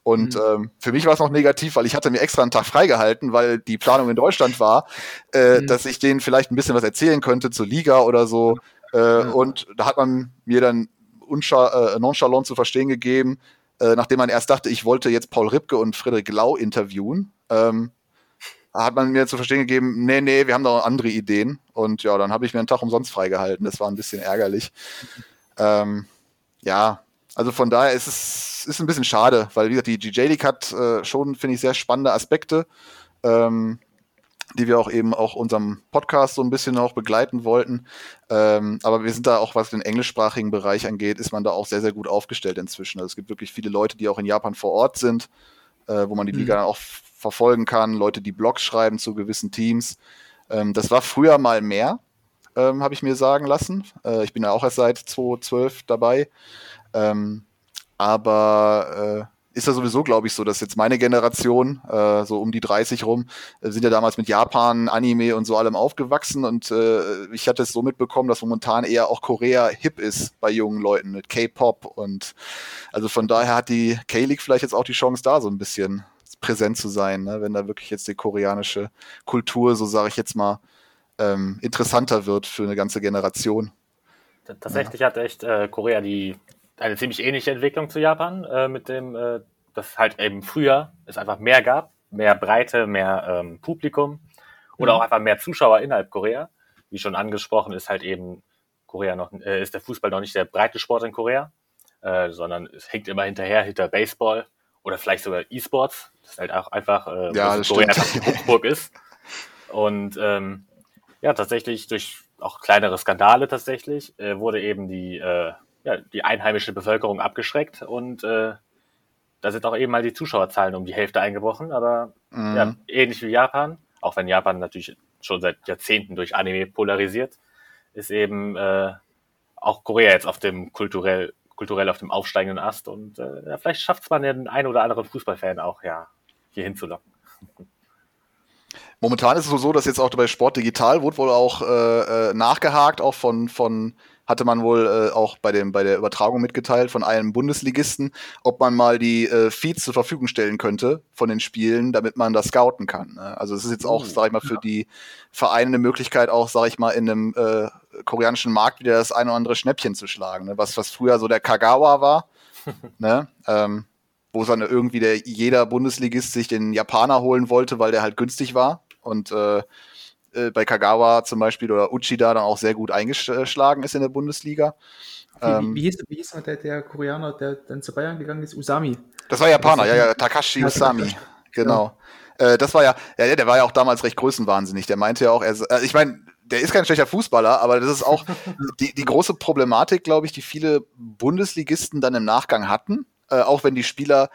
Und mhm. ähm, für mich war es noch negativ, weil ich hatte mir extra einen Tag freigehalten, weil die Planung in Deutschland war, äh, mhm. dass ich denen vielleicht ein bisschen was erzählen könnte zur Liga oder so. Äh, mhm. Und da hat man mir dann äh, nonchalant zu verstehen gegeben, äh, nachdem man erst dachte, ich wollte jetzt Paul Ripke und Friedrich Lau interviewen, ähm, hat man mir zu verstehen gegeben, nee, nee, wir haben da andere Ideen. Und ja, dann habe ich mir einen Tag umsonst freigehalten. Das war ein bisschen ärgerlich. Ähm, ja, also von daher ist es ist ein bisschen schade, weil wie gesagt, die GJ League hat äh, schon, finde ich, sehr spannende Aspekte. Ähm, die wir auch eben auch unserem Podcast so ein bisschen auch begleiten wollten. Ähm, aber wir sind da auch, was den englischsprachigen Bereich angeht, ist man da auch sehr, sehr gut aufgestellt inzwischen. Also es gibt wirklich viele Leute, die auch in Japan vor Ort sind, äh, wo man die mhm. Liga dann auch verfolgen kann, Leute, die Blogs schreiben zu gewissen Teams. Ähm, das war früher mal mehr, ähm, habe ich mir sagen lassen. Äh, ich bin ja auch erst seit 2012 dabei. Ähm, aber äh, ist ja sowieso, glaube ich, so, dass jetzt meine Generation, äh, so um die 30 rum, äh, sind ja damals mit Japan, Anime und so allem aufgewachsen und äh, ich hatte es so mitbekommen, dass momentan eher auch Korea hip ist bei jungen Leuten mit K-Pop und also von daher hat die K-League vielleicht jetzt auch die Chance da so ein bisschen präsent zu sein, ne? wenn da wirklich jetzt die koreanische Kultur, so sage ich jetzt mal, ähm, interessanter wird für eine ganze Generation. Tatsächlich ja. hat echt äh, Korea die eine ziemlich ähnliche Entwicklung zu Japan, äh, mit dem, äh, dass halt eben früher es einfach mehr gab, mehr Breite, mehr ähm, Publikum oder mhm. auch einfach mehr Zuschauer innerhalb Korea. Wie schon angesprochen, ist halt eben Korea noch, äh, ist der Fußball noch nicht der breite Sport in Korea, äh, sondern es hängt immer hinterher, hinter Baseball oder vielleicht sogar E-Sports. Das ist halt auch einfach, äh, ja, das Korea einfach die Hochburg ist. Und ähm, ja, tatsächlich durch auch kleinere Skandale tatsächlich äh, wurde eben die äh, ja, die einheimische Bevölkerung abgeschreckt und äh, da sind auch eben mal die Zuschauerzahlen um die Hälfte eingebrochen, aber mhm. ja, ähnlich wie Japan, auch wenn Japan natürlich schon seit Jahrzehnten durch Anime polarisiert, ist eben äh, auch Korea jetzt auf dem kulturell, kulturell auf dem aufsteigenden Ast und äh, ja, vielleicht schafft es man den einen oder anderen Fußballfan auch ja hier hinzulocken. Momentan ist es so, dass jetzt auch bei Sport Digital wurde wohl auch äh, äh nachgehakt, auch von, von hatte man wohl äh, auch bei, dem, bei der Übertragung mitgeteilt von einem Bundesligisten, ob man mal die äh, Feeds zur Verfügung stellen könnte von den Spielen, damit man das scouten kann. Ne? Also es ist jetzt auch, oh, sag ich mal, für die Vereine eine Möglichkeit, auch, sag ich mal, in einem äh, koreanischen Markt wieder das ein oder andere Schnäppchen zu schlagen. Ne? Was, was früher so der Kagawa war, ne? ähm, wo dann irgendwie der, jeder Bundesligist sich den Japaner holen wollte, weil der halt günstig war. Und äh, äh, bei Kagawa zum Beispiel oder Uchida dann auch sehr gut eingeschlagen ist in der Bundesliga. Wie, ähm, wie, hieß, wie hieß der, der Koreaner, der dann zu Bayern gegangen ist? Usami. Das war Japaner, ja, ja, Takashi Usami. Genau. Ja. Äh, das war ja, ja, der war ja auch damals recht größenwahnsinnig. Der meinte ja auch, er, äh, ich meine, der ist kein schlechter Fußballer, aber das ist auch die, die große Problematik, glaube ich, die viele Bundesligisten dann im Nachgang hatten, äh, auch wenn die Spieler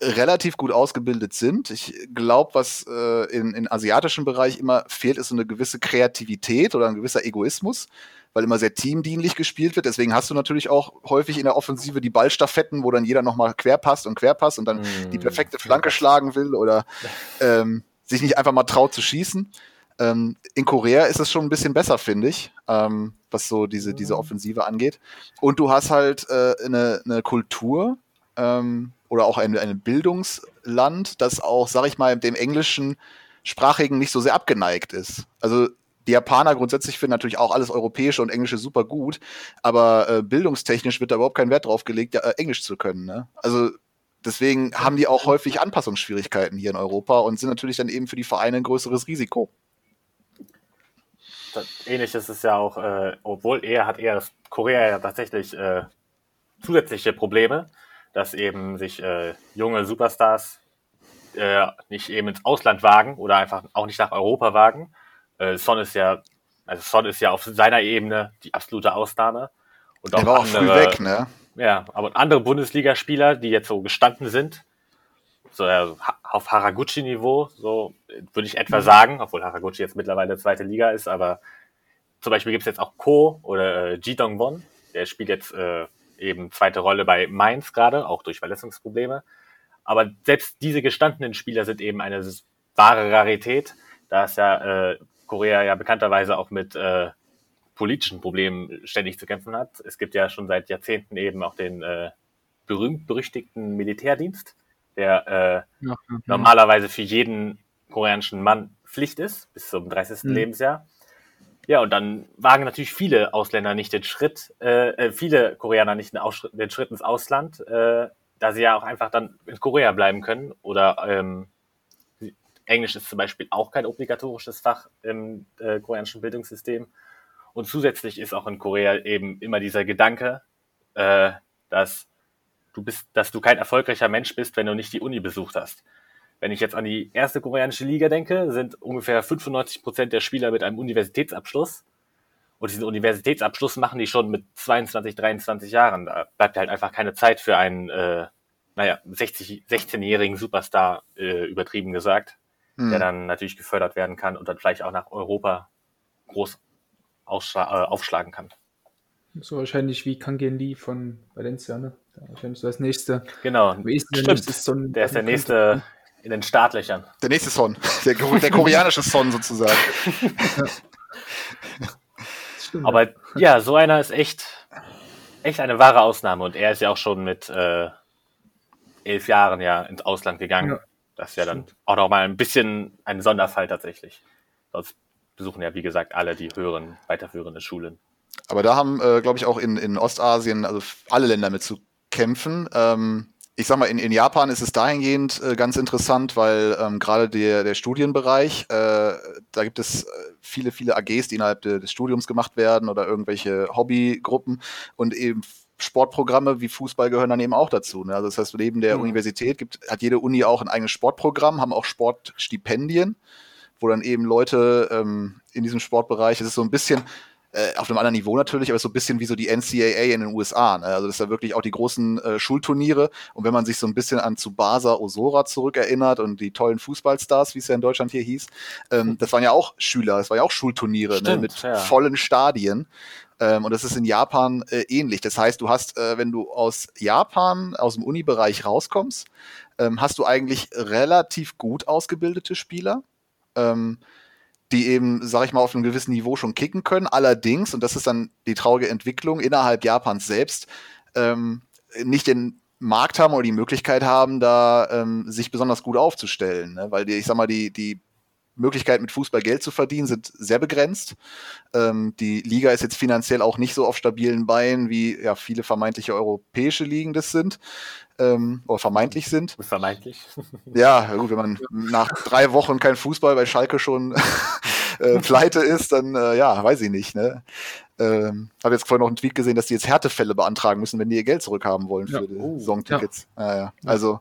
relativ gut ausgebildet sind. Ich glaube, was äh, in, in asiatischen Bereich immer fehlt, ist so eine gewisse Kreativität oder ein gewisser Egoismus, weil immer sehr teamdienlich gespielt wird. Deswegen hast du natürlich auch häufig in der Offensive die Ballstaffetten, wo dann jeder nochmal querpasst und querpasst und dann mm, die perfekte Flanke schlagen will oder ähm, sich nicht einfach mal traut zu schießen. Ähm, in Korea ist es schon ein bisschen besser, finde ich, ähm, was so diese, diese mhm. Offensive angeht. Und du hast halt äh, eine, eine Kultur ähm, oder auch ein, ein Bildungsland, das auch, sag ich mal, dem englischen Sprachigen nicht so sehr abgeneigt ist. Also die Japaner grundsätzlich finden natürlich auch alles Europäische und Englische super gut, aber äh, bildungstechnisch wird da überhaupt kein Wert drauf gelegt, ja, äh, Englisch zu können. Ne? Also deswegen haben die auch häufig Anpassungsschwierigkeiten hier in Europa und sind natürlich dann eben für die Vereine ein größeres Risiko ähnlich ist es ja auch, äh, obwohl er hat eher Korea ja tatsächlich äh, zusätzliche Probleme, dass eben sich äh, junge Superstars äh, nicht eben ins Ausland wagen oder einfach auch nicht nach Europa wagen. Äh, Son ist ja, also Son ist ja auf seiner Ebene die absolute Ausnahme. Und auch, war auch andere, früh weg, ne? Ja, aber andere Bundesligaspieler, die jetzt so gestanden sind, so ja, auf Haraguchi-Niveau, so würde ich etwa mhm. sagen, obwohl Haraguchi jetzt mittlerweile zweite Liga ist, aber zum Beispiel gibt es jetzt auch Ko oder äh, Ji Dong-won, der spielt jetzt äh, eben zweite Rolle bei Mainz gerade, auch durch Verletzungsprobleme. Aber selbst diese gestandenen Spieler sind eben eine wahre Rarität, da es ja äh, Korea ja bekannterweise auch mit äh, politischen Problemen ständig zu kämpfen hat. Es gibt ja schon seit Jahrzehnten eben auch den äh, berühmt-berüchtigten Militärdienst, der äh, ja, normalerweise für jeden koreanischen Mann Pflicht ist, bis zum 30. Mhm. Lebensjahr. Ja, und dann wagen natürlich viele Ausländer nicht den Schritt, äh, äh viele Koreaner nicht den, den Schritt ins Ausland, äh, da sie ja auch einfach dann in Korea bleiben können. Oder ähm, Englisch ist zum Beispiel auch kein obligatorisches Fach im äh, koreanischen Bildungssystem. Und zusätzlich ist auch in Korea eben immer dieser Gedanke, äh, dass du bist, dass du kein erfolgreicher Mensch bist, wenn du nicht die Uni besucht hast. Wenn ich jetzt an die erste koreanische Liga denke, sind ungefähr 95 Prozent der Spieler mit einem Universitätsabschluss. Und diesen Universitätsabschluss machen die schon mit 22, 23 Jahren. Da bleibt halt einfach keine Zeit für einen, äh, naja, 60, 16-jährigen Superstar, äh, übertrieben gesagt, hm. der dann natürlich gefördert werden kann und dann vielleicht auch nach Europa groß äh, aufschlagen kann. So wahrscheinlich wie Kangen Lee von Valencia, ne? Wahrscheinlich so das nächste. Genau. Stimmt. So ein, der ist der nächste in den Startlöchern. Der nächste Son. Der, der koreanische Son sozusagen. Stimmt. Aber ja, so einer ist echt, echt eine wahre Ausnahme. Und er ist ja auch schon mit äh, elf Jahren ja ins Ausland gegangen. Ja. Das ist ja dann auch noch mal ein bisschen ein Sonderfall tatsächlich. Sonst besuchen ja, wie gesagt, alle die höheren, weiterführenden Schulen. Aber da haben, äh, glaube ich, auch in, in Ostasien, also alle Länder mit zu kämpfen. Ähm, ich sag mal, in, in Japan ist es dahingehend äh, ganz interessant, weil ähm, gerade der, der Studienbereich, äh, da gibt es äh, viele, viele AGs, die innerhalb de, des Studiums gemacht werden oder irgendwelche Hobbygruppen und eben Sportprogramme wie Fußball gehören dann eben auch dazu. Ne? Also das heißt, neben der mhm. Universität gibt, hat jede Uni auch ein eigenes Sportprogramm, haben auch Sportstipendien, wo dann eben Leute ähm, in diesem Sportbereich, es ist so ein bisschen, äh, auf einem anderen Niveau natürlich, aber so ein bisschen wie so die NCAA in den USA. Ne? Also das ist ja wirklich auch die großen äh, Schulturniere. Und wenn man sich so ein bisschen an Tsubasa Osora zurückerinnert und die tollen Fußballstars, wie es ja in Deutschland hier hieß, ähm, das waren ja auch Schüler, das waren ja auch Schulturniere ne? Stimmt, ne? mit ja. vollen Stadien. Ähm, und das ist in Japan äh, ähnlich. Das heißt, du hast, äh, wenn du aus Japan, aus dem Unibereich rauskommst, ähm, hast du eigentlich relativ gut ausgebildete Spieler. Ähm, die eben, sag ich mal, auf einem gewissen Niveau schon kicken können. Allerdings, und das ist dann die traurige Entwicklung, innerhalb Japans selbst ähm, nicht den Markt haben oder die Möglichkeit haben, da ähm, sich besonders gut aufzustellen. Ne? Weil die, ich sag mal, die, die Möglichkeiten mit Fußball Geld zu verdienen sind sehr begrenzt. Ähm, die Liga ist jetzt finanziell auch nicht so auf stabilen Beinen, wie ja viele vermeintliche europäische Ligen das sind ähm, oder vermeintlich sind. Vermeintlich. Ja, gut, wenn man nach drei Wochen kein Fußball bei Schalke schon äh, pleite ist, dann äh, ja, weiß ich nicht. Ne? Ähm, Habe jetzt vorhin noch einen Tweet gesehen, dass die jetzt Härtefälle beantragen müssen, wenn die ihr Geld zurückhaben wollen für ja. die oh, Saisontickets. Ja. Ah, ja. Also,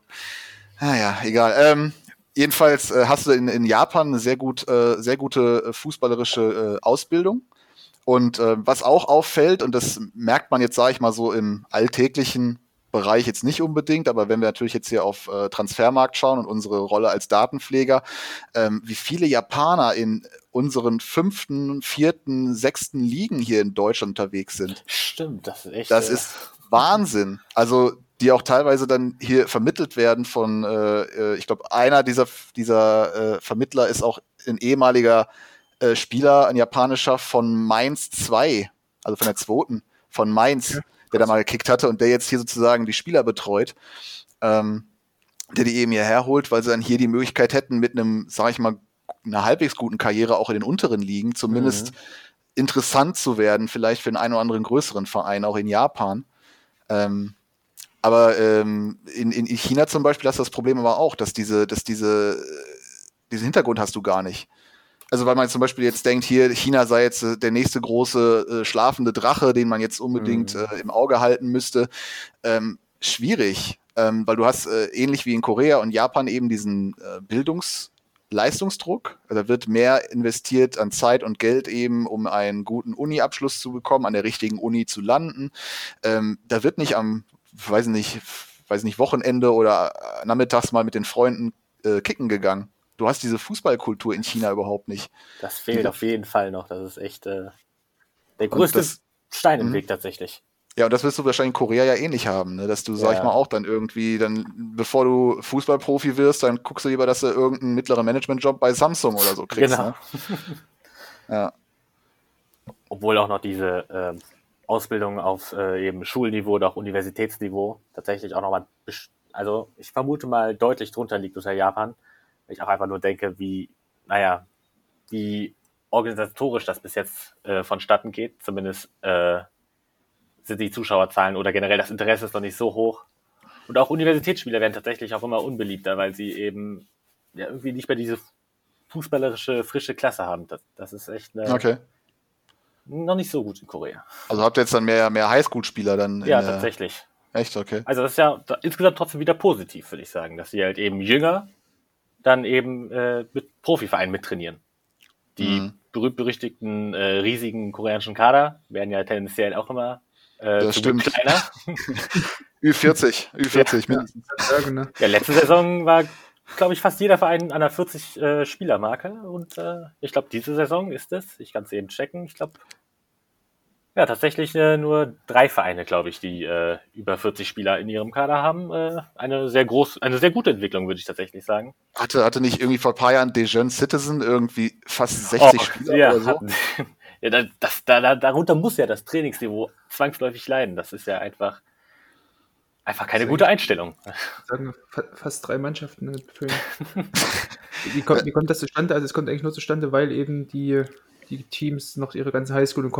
naja, ah, egal. Ähm, jedenfalls äh, hast du in, in Japan eine sehr gut, äh, sehr gute äh, fußballerische äh, Ausbildung. Und äh, was auch auffällt, und das merkt man jetzt, sage ich mal, so im alltäglichen Bereich jetzt nicht unbedingt, aber wenn wir natürlich jetzt hier auf äh, Transfermarkt schauen und unsere Rolle als Datenpfleger, ähm, wie viele Japaner in unseren fünften, vierten, sechsten Ligen hier in Deutschland unterwegs sind. Stimmt, das ist echt. Das ist Wahnsinn. Also die auch teilweise dann hier vermittelt werden von, äh, äh ich glaube, einer dieser, dieser äh, Vermittler ist auch ein ehemaliger äh, Spieler, ein japanischer von Mainz 2, also von der zweiten, von Mainz. Ja der da mal gekickt hatte und der jetzt hier sozusagen die Spieler betreut, ähm, der die eben hierher holt, weil sie dann hier die Möglichkeit hätten, mit einem, sag ich mal, einer halbwegs guten Karriere auch in den unteren Ligen zumindest mhm. interessant zu werden, vielleicht für einen, einen oder anderen größeren Verein, auch in Japan. Ähm, aber ähm, in, in China zum Beispiel hast du das Problem aber auch, dass diese, dass diese, diesen Hintergrund hast du gar nicht. Also weil man zum Beispiel jetzt denkt, hier China sei jetzt äh, der nächste große äh, schlafende Drache, den man jetzt unbedingt mhm. äh, im Auge halten müsste. Ähm, schwierig, ähm, weil du hast äh, ähnlich wie in Korea und Japan eben diesen äh, Bildungsleistungsdruck. Also da wird mehr investiert an Zeit und Geld eben, um einen guten Uni-Abschluss zu bekommen, an der richtigen Uni zu landen. Ähm, da wird nicht am, weiß nicht, weiß nicht, Wochenende oder äh, nachmittags mal mit den Freunden äh, kicken gegangen du hast diese Fußballkultur in China überhaupt nicht. Das fehlt auf jeden Fall noch. Das ist echt äh, der größte das, Stein im mhm. Weg tatsächlich. Ja, und das wirst du wahrscheinlich in Korea ja ähnlich haben, ne? dass du, ja. sag ich mal, auch dann irgendwie, dann, bevor du Fußballprofi wirst, dann guckst du lieber, dass du irgendeinen mittleren Managementjob bei Samsung oder so kriegst. Genau. Ne? ja. Obwohl auch noch diese äh, Ausbildung auf äh, eben Schulniveau oder auch Universitätsniveau tatsächlich auch nochmal, also ich vermute mal deutlich drunter liegt unter Japan ich auch einfach nur denke, wie, naja, wie organisatorisch das bis jetzt äh, vonstatten geht. Zumindest äh, sind die Zuschauerzahlen oder generell das Interesse ist noch nicht so hoch. Und auch Universitätsspieler werden tatsächlich auch immer unbeliebter, weil sie eben ja irgendwie nicht mehr diese fußballerische frische Klasse haben. Das, das ist echt eine, okay. Noch nicht so gut in Korea. Also habt ihr jetzt dann mehr, mehr Highschool-Spieler dann? Ja, tatsächlich. Echt, okay. Also das ist ja insgesamt trotzdem wieder positiv, würde ich sagen, dass sie halt eben jünger dann eben äh, mit Profivereinen mittrainieren. Die mhm. berühmt-berüchtigten äh, riesigen koreanischen Kader werden ja tendenziell auch immer äh, das stimmt. kleiner. Ü40, Ü40 ja. mindestens. Ja, letzte Saison war, glaube ich, fast jeder Verein an der 40-Spieler-Marke äh, und äh, ich glaube, diese Saison ist es, ich kann es eben checken, ich glaube ja, tatsächlich äh, nur drei Vereine, glaube ich, die äh, über 40 Spieler in ihrem Kader haben. Äh, eine sehr groß, eine sehr gute Entwicklung, würde ich tatsächlich sagen. Hatte, hatte nicht irgendwie vor ein paar Jahren Dejeune Citizen irgendwie fast 60 oh, Spieler ja, oder so? Ja, das, da, darunter muss ja das Trainingsniveau zwangsläufig leiden. Das ist ja einfach, einfach keine gute Einstellung. Sagen fast drei Mannschaften. wie, kommt, wie kommt das zustande? Also es kommt eigentlich nur zustande, weil eben die die Teams noch ihre ganze Highschool- und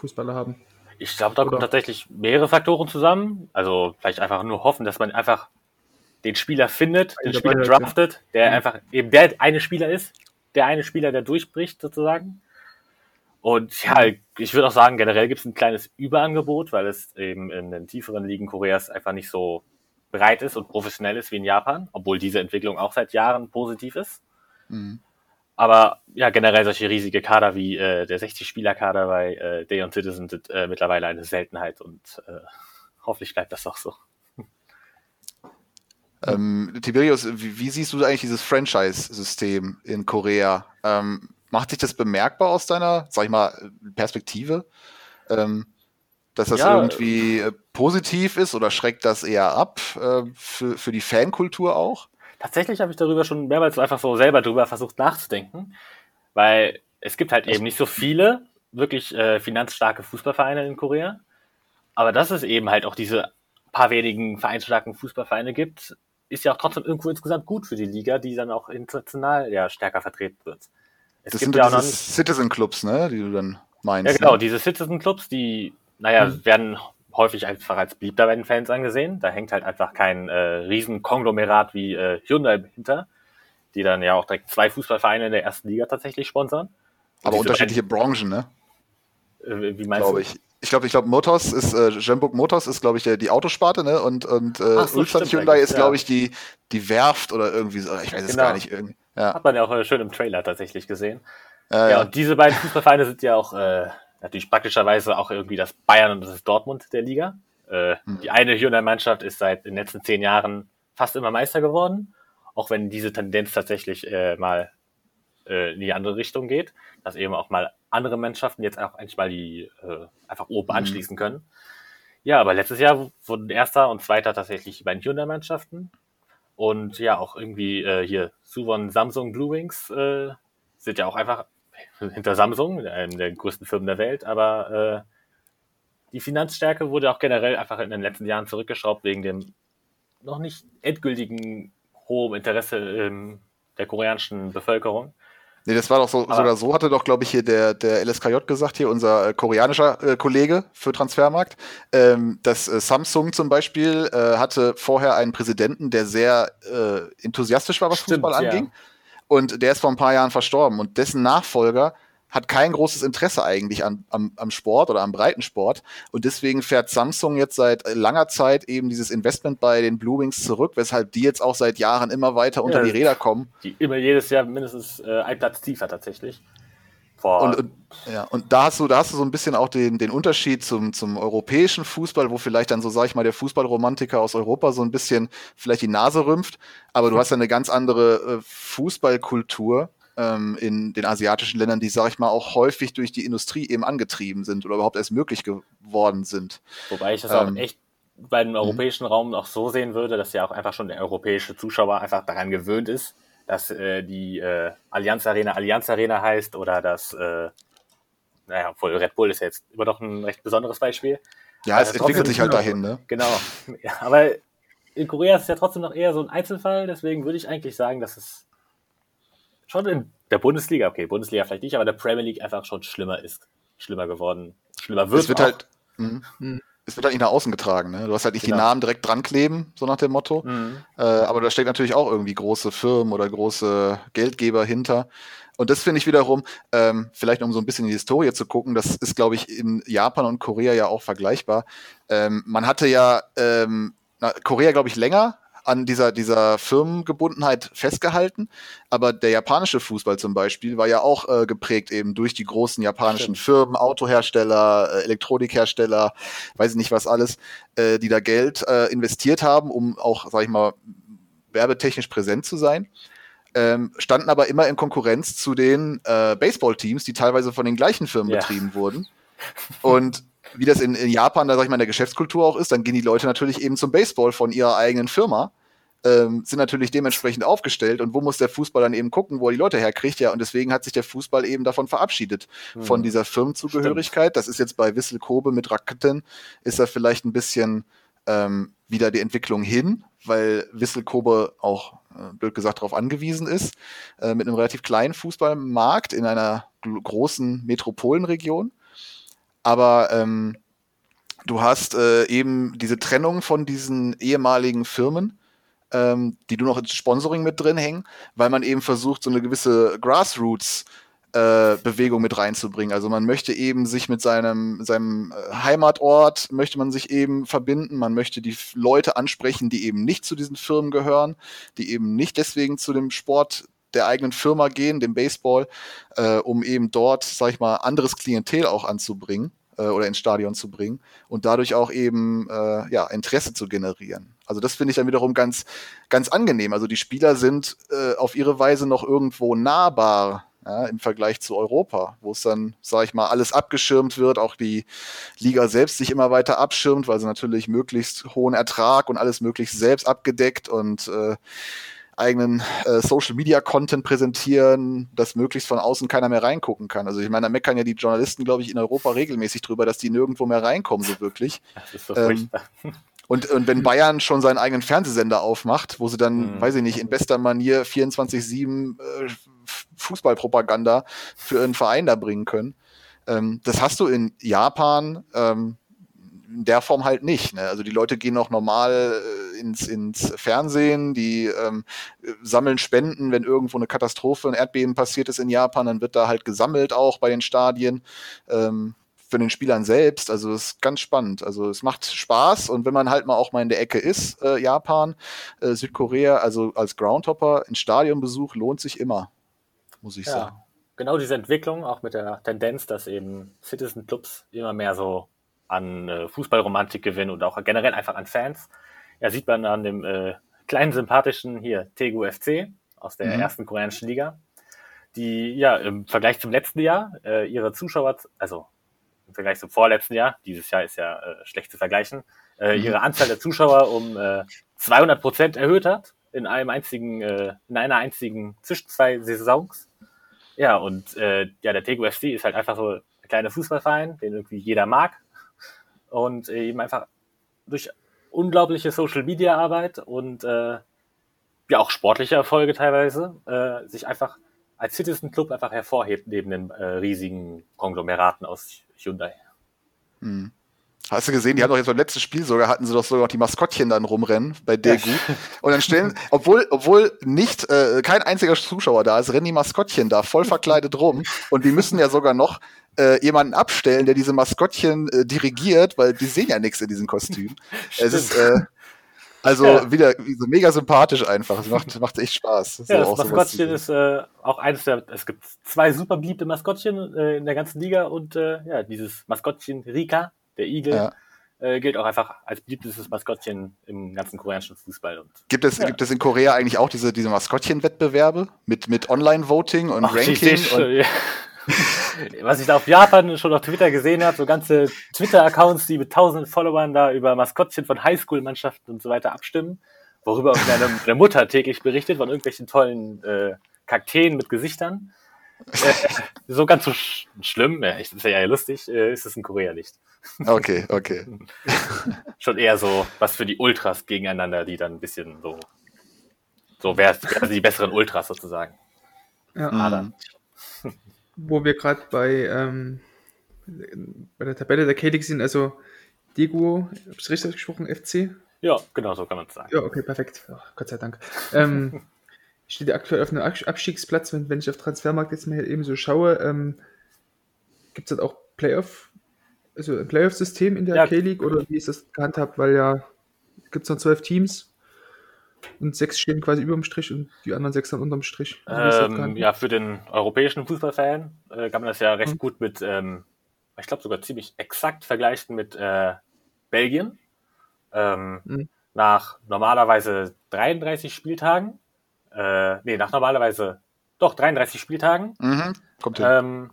College-Fußballer haben. Ich glaube, da Oder? kommen tatsächlich mehrere Faktoren zusammen. Also vielleicht einfach nur hoffen, dass man einfach den Spieler findet, den Spieler draftet, der ja. einfach eben der eine Spieler ist, der eine Spieler, der durchbricht sozusagen. Und ja, ich würde auch sagen, generell gibt es ein kleines Überangebot, weil es eben in den tieferen Ligen Koreas einfach nicht so breit ist und professionell ist wie in Japan, obwohl diese Entwicklung auch seit Jahren positiv ist. Mhm. Aber ja, generell solche riesige Kader wie äh, der 60-Spieler-Kader bei äh, Day on Citizen sind äh, mittlerweile eine Seltenheit und äh, hoffentlich bleibt das auch so. Ähm, Tiberius, wie, wie, siehst du eigentlich dieses Franchise-System in Korea? Ähm, macht sich das bemerkbar aus deiner, sag ich mal, Perspektive? Ähm, dass das ja, irgendwie äh, positiv ist oder schreckt das eher ab äh, für, für die Fankultur auch? Tatsächlich habe ich darüber schon mehrmals einfach so selber drüber versucht nachzudenken, weil es gibt halt eben nicht so viele wirklich äh, finanzstarke Fußballvereine in Korea. Aber dass es eben halt auch diese paar wenigen vereinsstarken Fußballvereine gibt, ist ja auch trotzdem irgendwo insgesamt gut für die Liga, die dann auch international ja stärker vertreten wird. Es das sind ja auch noch Citizen Clubs, ne, die du dann meinst. Ja, genau, ne? diese Citizen Clubs, die, naja, mhm. werden häufig einfach als beliebter bei den Fans angesehen. Da hängt halt einfach kein äh, riesen Konglomerat wie äh, Hyundai hinter, die dann ja auch direkt zwei Fußballvereine in der ersten Liga tatsächlich sponsern. Aber unterschiedliche Branchen, ne? Äh, wie meinst glaube du? ich. Ich glaube, ich glaube, Motors ist, äh, Jembuk Motors ist, glaube ich, der, die Autosparte, ne? Und, und äh, so, Ulsan Hyundai ist, glaube ich, die, die Werft oder irgendwie so. Ich weiß es genau. gar nicht. Irgendwie. Ja. Hat man ja auch schön im Trailer tatsächlich gesehen. Ja, ja, und diese beiden Fußballvereine sind ja auch äh, natürlich praktischerweise auch irgendwie das Bayern und das Dortmund der Liga. Äh, hm. Die eine Hyundai-Mannschaft ist seit den letzten zehn Jahren fast immer Meister geworden, auch wenn diese Tendenz tatsächlich äh, mal äh, in die andere Richtung geht, dass eben auch mal andere Mannschaften jetzt auch eigentlich mal die äh, einfach oben mhm. anschließen können. Ja, aber letztes Jahr wurden Erster und Zweiter tatsächlich die beiden Hyundai-Mannschaften. Und ja, auch irgendwie äh, hier Suwon Samsung Blue Wings äh, sind ja auch einfach hinter Samsung, einem der größten Firmen der Welt, aber äh, die Finanzstärke wurde auch generell einfach in den letzten Jahren zurückgeschraubt wegen dem noch nicht endgültigen hohen Interesse ähm, der koreanischen Bevölkerung. Nee, das war doch so, sogar so, hatte doch, glaube ich, hier der, der LSKJ gesagt, hier unser äh, koreanischer äh, Kollege für Transfermarkt, ähm, dass äh, Samsung zum Beispiel äh, hatte vorher einen Präsidenten, der sehr äh, enthusiastisch war, was Stimmt, Fußball anging. Ja. Und der ist vor ein paar Jahren verstorben. Und dessen Nachfolger hat kein großes Interesse eigentlich an, am, am Sport oder am Breitensport. Und deswegen fährt Samsung jetzt seit langer Zeit eben dieses Investment bei den Blue Wings zurück, weshalb die jetzt auch seit Jahren immer weiter unter ja, die Räder kommen. Die immer jedes Jahr mindestens äh, ein Platz tiefer tatsächlich. Und, und, ja, und da hast du, da hast du so ein bisschen auch den, den Unterschied zum, zum europäischen Fußball, wo vielleicht dann so, sag ich mal, der Fußballromantiker aus Europa so ein bisschen vielleicht die Nase rümpft, aber du hast ja eine ganz andere äh, Fußballkultur ähm, in den asiatischen Ländern, die, sag ich mal, auch häufig durch die Industrie eben angetrieben sind oder überhaupt erst möglich geworden sind. Wobei ich das ähm, auch echt bei dem mhm. europäischen Raum auch so sehen würde, dass ja auch einfach schon der europäische Zuschauer einfach daran gewöhnt ist, dass äh, die äh, Allianz Arena Allianz Arena heißt oder dass, äh, naja, obwohl Red Bull ist ja jetzt immer noch ein recht besonderes Beispiel. Ja, es entwickelt sich halt dahin, ne? Genau. Ja, aber in Korea ist es ja trotzdem noch eher so ein Einzelfall, deswegen würde ich eigentlich sagen, dass es schon in der Bundesliga, okay, Bundesliga vielleicht nicht, aber der Premier League einfach schon schlimmer ist. Schlimmer geworden. Schlimmer wird. Es wird auch. halt. Mh, es wird halt nicht nach außen getragen. Ne? Du hast halt nicht genau. die Namen direkt dran kleben, so nach dem Motto. Mhm. Äh, aber da steckt natürlich auch irgendwie große Firmen oder große Geldgeber hinter. Und das finde ich wiederum, ähm, vielleicht um so ein bisschen in die Historie zu gucken, das ist, glaube ich, in Japan und Korea ja auch vergleichbar. Ähm, man hatte ja ähm, na, Korea, glaube ich, länger an dieser, dieser Firmengebundenheit festgehalten. Aber der japanische Fußball zum Beispiel war ja auch äh, geprägt eben durch die großen japanischen Stimmt. Firmen, Autohersteller, äh, Elektronikhersteller, weiß ich nicht was alles, äh, die da Geld äh, investiert haben, um auch, sag ich mal, werbetechnisch präsent zu sein. Ähm, standen aber immer in Konkurrenz zu den äh, Baseballteams, die teilweise von den gleichen Firmen ja. betrieben wurden. Und wie das in, in, Japan, da sag ich mal, in der Geschäftskultur auch ist, dann gehen die Leute natürlich eben zum Baseball von ihrer eigenen Firma, ähm, sind natürlich dementsprechend aufgestellt und wo muss der Fußball dann eben gucken, wo er die Leute herkriegt, ja, und deswegen hat sich der Fußball eben davon verabschiedet, mhm. von dieser Firmenzugehörigkeit. Stimmt. Das ist jetzt bei Wissel Kobe mit Raketen, ist da vielleicht ein bisschen ähm, wieder die Entwicklung hin, weil Wissel Kobe auch, äh, blöd gesagt, darauf angewiesen ist, äh, mit einem relativ kleinen Fußballmarkt in einer großen Metropolenregion aber ähm, du hast äh, eben diese Trennung von diesen ehemaligen Firmen, ähm, die du noch ins Sponsoring mit drin hängen, weil man eben versucht, so eine gewisse Grassroots äh, Bewegung mit reinzubringen. Also man möchte eben sich mit seinem, seinem äh, Heimatort, möchte man sich eben verbinden, man möchte die Leute ansprechen, die eben nicht zu diesen Firmen gehören, die eben nicht deswegen zu dem Sport der eigenen Firma gehen, dem Baseball, äh, um eben dort, sag ich mal, anderes Klientel auch anzubringen äh, oder ins Stadion zu bringen und dadurch auch eben äh, ja, Interesse zu generieren. Also das finde ich dann wiederum ganz, ganz angenehm. Also die Spieler sind äh, auf ihre Weise noch irgendwo nahbar ja, im Vergleich zu Europa, wo es dann, sage ich mal, alles abgeschirmt wird, auch die Liga selbst sich immer weiter abschirmt, weil sie natürlich möglichst hohen Ertrag und alles möglichst selbst abgedeckt und äh, eigenen äh, Social Media Content präsentieren, dass möglichst von außen keiner mehr reingucken kann. Also ich meine, da meckern ja die Journalisten, glaube ich, in Europa regelmäßig drüber, dass die nirgendwo mehr reinkommen, so wirklich. Das ist so ähm, und, und wenn Bayern schon seinen eigenen Fernsehsender aufmacht, wo sie dann, mhm. weiß ich nicht, in bester Manier 24-7 äh, Fußballpropaganda für einen Verein da bringen können, ähm, das hast du in Japan, ähm, in der Form halt nicht. Ne? Also die Leute gehen auch normal äh, ins, ins Fernsehen, die ähm, sammeln Spenden, wenn irgendwo eine Katastrophe, ein Erdbeben passiert ist in Japan, dann wird da halt gesammelt auch bei den Stadien. Ähm, für den Spielern selbst. Also es ist ganz spannend. Also es macht Spaß und wenn man halt mal auch mal in der Ecke ist, äh, Japan, äh, Südkorea, also als Groundhopper, ein Stadionbesuch lohnt sich immer, muss ich ja. sagen genau diese Entwicklung, auch mit der Tendenz, dass eben Citizen Clubs immer mehr so an äh, Fußballromantik gewinnen und auch generell einfach an Fans. Ja, sieht man an dem äh, kleinen sympathischen hier Tegu FC aus der mhm. ersten koreanischen Liga, die ja im Vergleich zum letzten Jahr äh, ihre Zuschauer, also im Vergleich zum vorletzten Jahr, dieses Jahr ist ja äh, schlecht zu vergleichen, äh, mhm. ihre Anzahl der Zuschauer um äh, 200 Prozent erhöht hat in einem einzigen, äh, in einer einzigen zwischen zwei Saisons. Ja, und äh, ja, der Tego FC ist halt einfach so ein kleiner Fußballverein, den irgendwie jeder mag. Und äh, eben einfach durch unglaubliche Social Media Arbeit und äh, ja auch sportliche Erfolge teilweise, äh, sich einfach als Citizen Club einfach hervorhebt neben den äh, riesigen Konglomeraten aus Hyundai. Hm. Hast du gesehen, die haben doch jetzt beim letzten Spiel sogar, hatten sie doch sogar noch die Maskottchen dann rumrennen bei Daegu. Ja. Und dann stellen, obwohl, obwohl nicht, äh, kein einziger Zuschauer da ist, rennen die Maskottchen da voll verkleidet rum. Und die müssen ja sogar noch äh, jemanden abstellen, der diese Maskottchen äh, dirigiert, weil die sehen ja nichts in diesem Kostüm. es ist, äh, also ja. wieder so mega sympathisch einfach. Es macht, macht echt Spaß. Ja, so das Maskottchen ist äh, auch eines der, es gibt zwei super beliebte Maskottchen äh, in der ganzen Liga und äh, ja, dieses Maskottchen Rika der Igel. Ja. Äh, gilt auch einfach als beliebtestes Maskottchen im ganzen koreanischen Fußball. Und, gibt, es, ja. gibt es in Korea eigentlich auch diese, diese Maskottchen-Wettbewerbe mit, mit Online-Voting und Ach, Ranking? Und ja. Was ich da auf Japan schon auf Twitter gesehen habe, so ganze Twitter-Accounts, die mit tausenden Followern da über Maskottchen von Highschool-Mannschaften und so weiter abstimmen, worüber auch meine, meine Mutter täglich berichtet, von irgendwelchen tollen äh, Kakteen mit Gesichtern. Äh, so ganz so sch schlimm, ja, ich, ist ja lustig, äh, ist es in Korea nicht. Okay, okay. Schon eher so was für die Ultras gegeneinander, die dann ein bisschen so, so wer also die besseren Ultras sozusagen. Ja. Mhm. Wo wir gerade bei, ähm, bei der Tabelle der K-League sind, also Degu, habe ich richtig gesprochen, FC? Ja, genau so kann man es sagen. Ja, okay, perfekt. Oh, Gott sei Dank. ähm, steht aktuell auf einem Abstiegsplatz, wenn, wenn ich auf Transfermarkt jetzt mal eben so schaue. Ähm, Gibt es dort auch Playoff, also ein Playoff-System in der ja. K-League oder wie ist das gehandhabt? Weil ja, gibt es dann zwölf Teams und sechs stehen quasi über dem Strich und die anderen sechs dann unterm Strich. Also ähm, ja, für den europäischen Fußballfan äh, kann man das ja recht mhm. gut mit, ähm, ich glaube sogar ziemlich exakt vergleichen mit äh, Belgien. Ähm, mhm. Nach normalerweise 33 Spieltagen äh, nee, nach normalerweise doch 33 Spieltagen mhm, kommt hin. Ähm,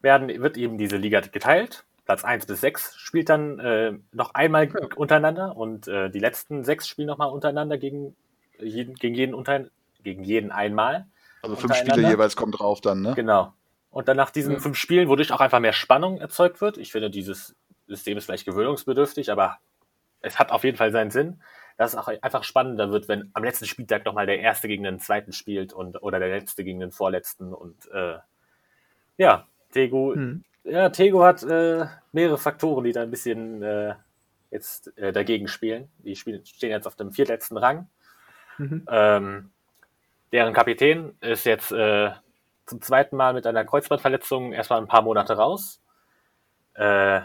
werden, wird eben diese Liga geteilt. Platz 1 bis 6 spielt dann äh, noch einmal ja. untereinander und äh, die letzten sechs spielen nochmal untereinander gegen jeden, gegen jeden unter, gegen jeden einmal. Also fünf Spiele jeweils kommt drauf dann, ne? Genau. Und dann nach diesen ja. fünf Spielen, wodurch auch einfach mehr Spannung erzeugt wird. Ich finde, dieses System ist vielleicht gewöhnungsbedürftig, aber es hat auf jeden Fall seinen Sinn dass es auch einfach spannender wird, wenn am letzten Spieltag nochmal der Erste gegen den Zweiten spielt und oder der Letzte gegen den Vorletzten. Und äh, ja, Tego, hm. Ja, Tego hat äh, mehrere Faktoren, die da ein bisschen äh, jetzt äh, dagegen spielen. Die spielen, stehen jetzt auf dem viertletzten Rang. Mhm. Ähm, deren Kapitän ist jetzt äh, zum zweiten Mal mit einer Kreuzbandverletzung erstmal ein paar Monate raus. Äh,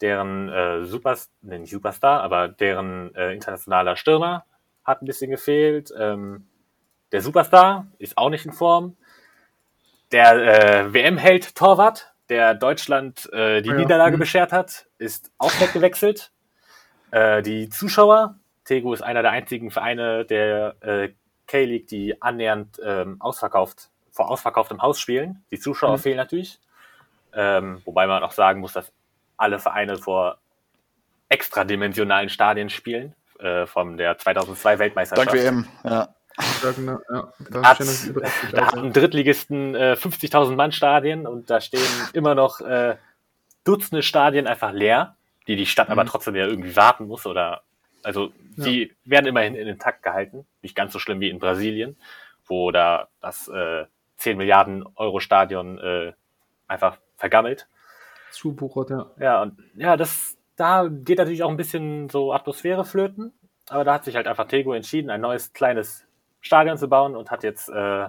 deren äh, Super, nee, nicht Superstar, aber deren internationaler Stürmer hat ein bisschen gefehlt. Ähm, der Superstar ist auch nicht in Form. Der WM-Held Torwart, der Deutschland äh, die ja. Niederlage mhm. beschert hat, ist auch weggewechselt. Äh, die Zuschauer, Tego ist einer der einzigen Vereine der äh, K-League, die annähernd ähm, ausverkauft, vor ausverkauftem Haus spielen. Die Zuschauer mhm. fehlen natürlich. Ähm, wobei man auch sagen muss, dass alle Vereine vor extradimensionalen Stadien spielen, äh, von der 2002 Weltmeisterschaft. Dank WM, ja. Genau, ja, da, hat, da haben Drittligisten äh, 50.000 Mann Stadien und da stehen immer noch äh, Dutzende Stadien einfach leer, die die Stadt mhm. aber trotzdem ja irgendwie warten muss oder also die ja. werden immerhin in den Takt gehalten, nicht ganz so schlimm wie in Brasilien, wo da das äh, 10 Milliarden Euro Stadion äh, einfach vergammelt zubuchert, ja. Ja, und ja, das da geht natürlich auch ein bisschen so Atmosphäre flöten. Aber da hat sich halt einfach Tego entschieden, ein neues kleines Stadion zu bauen und hat jetzt äh,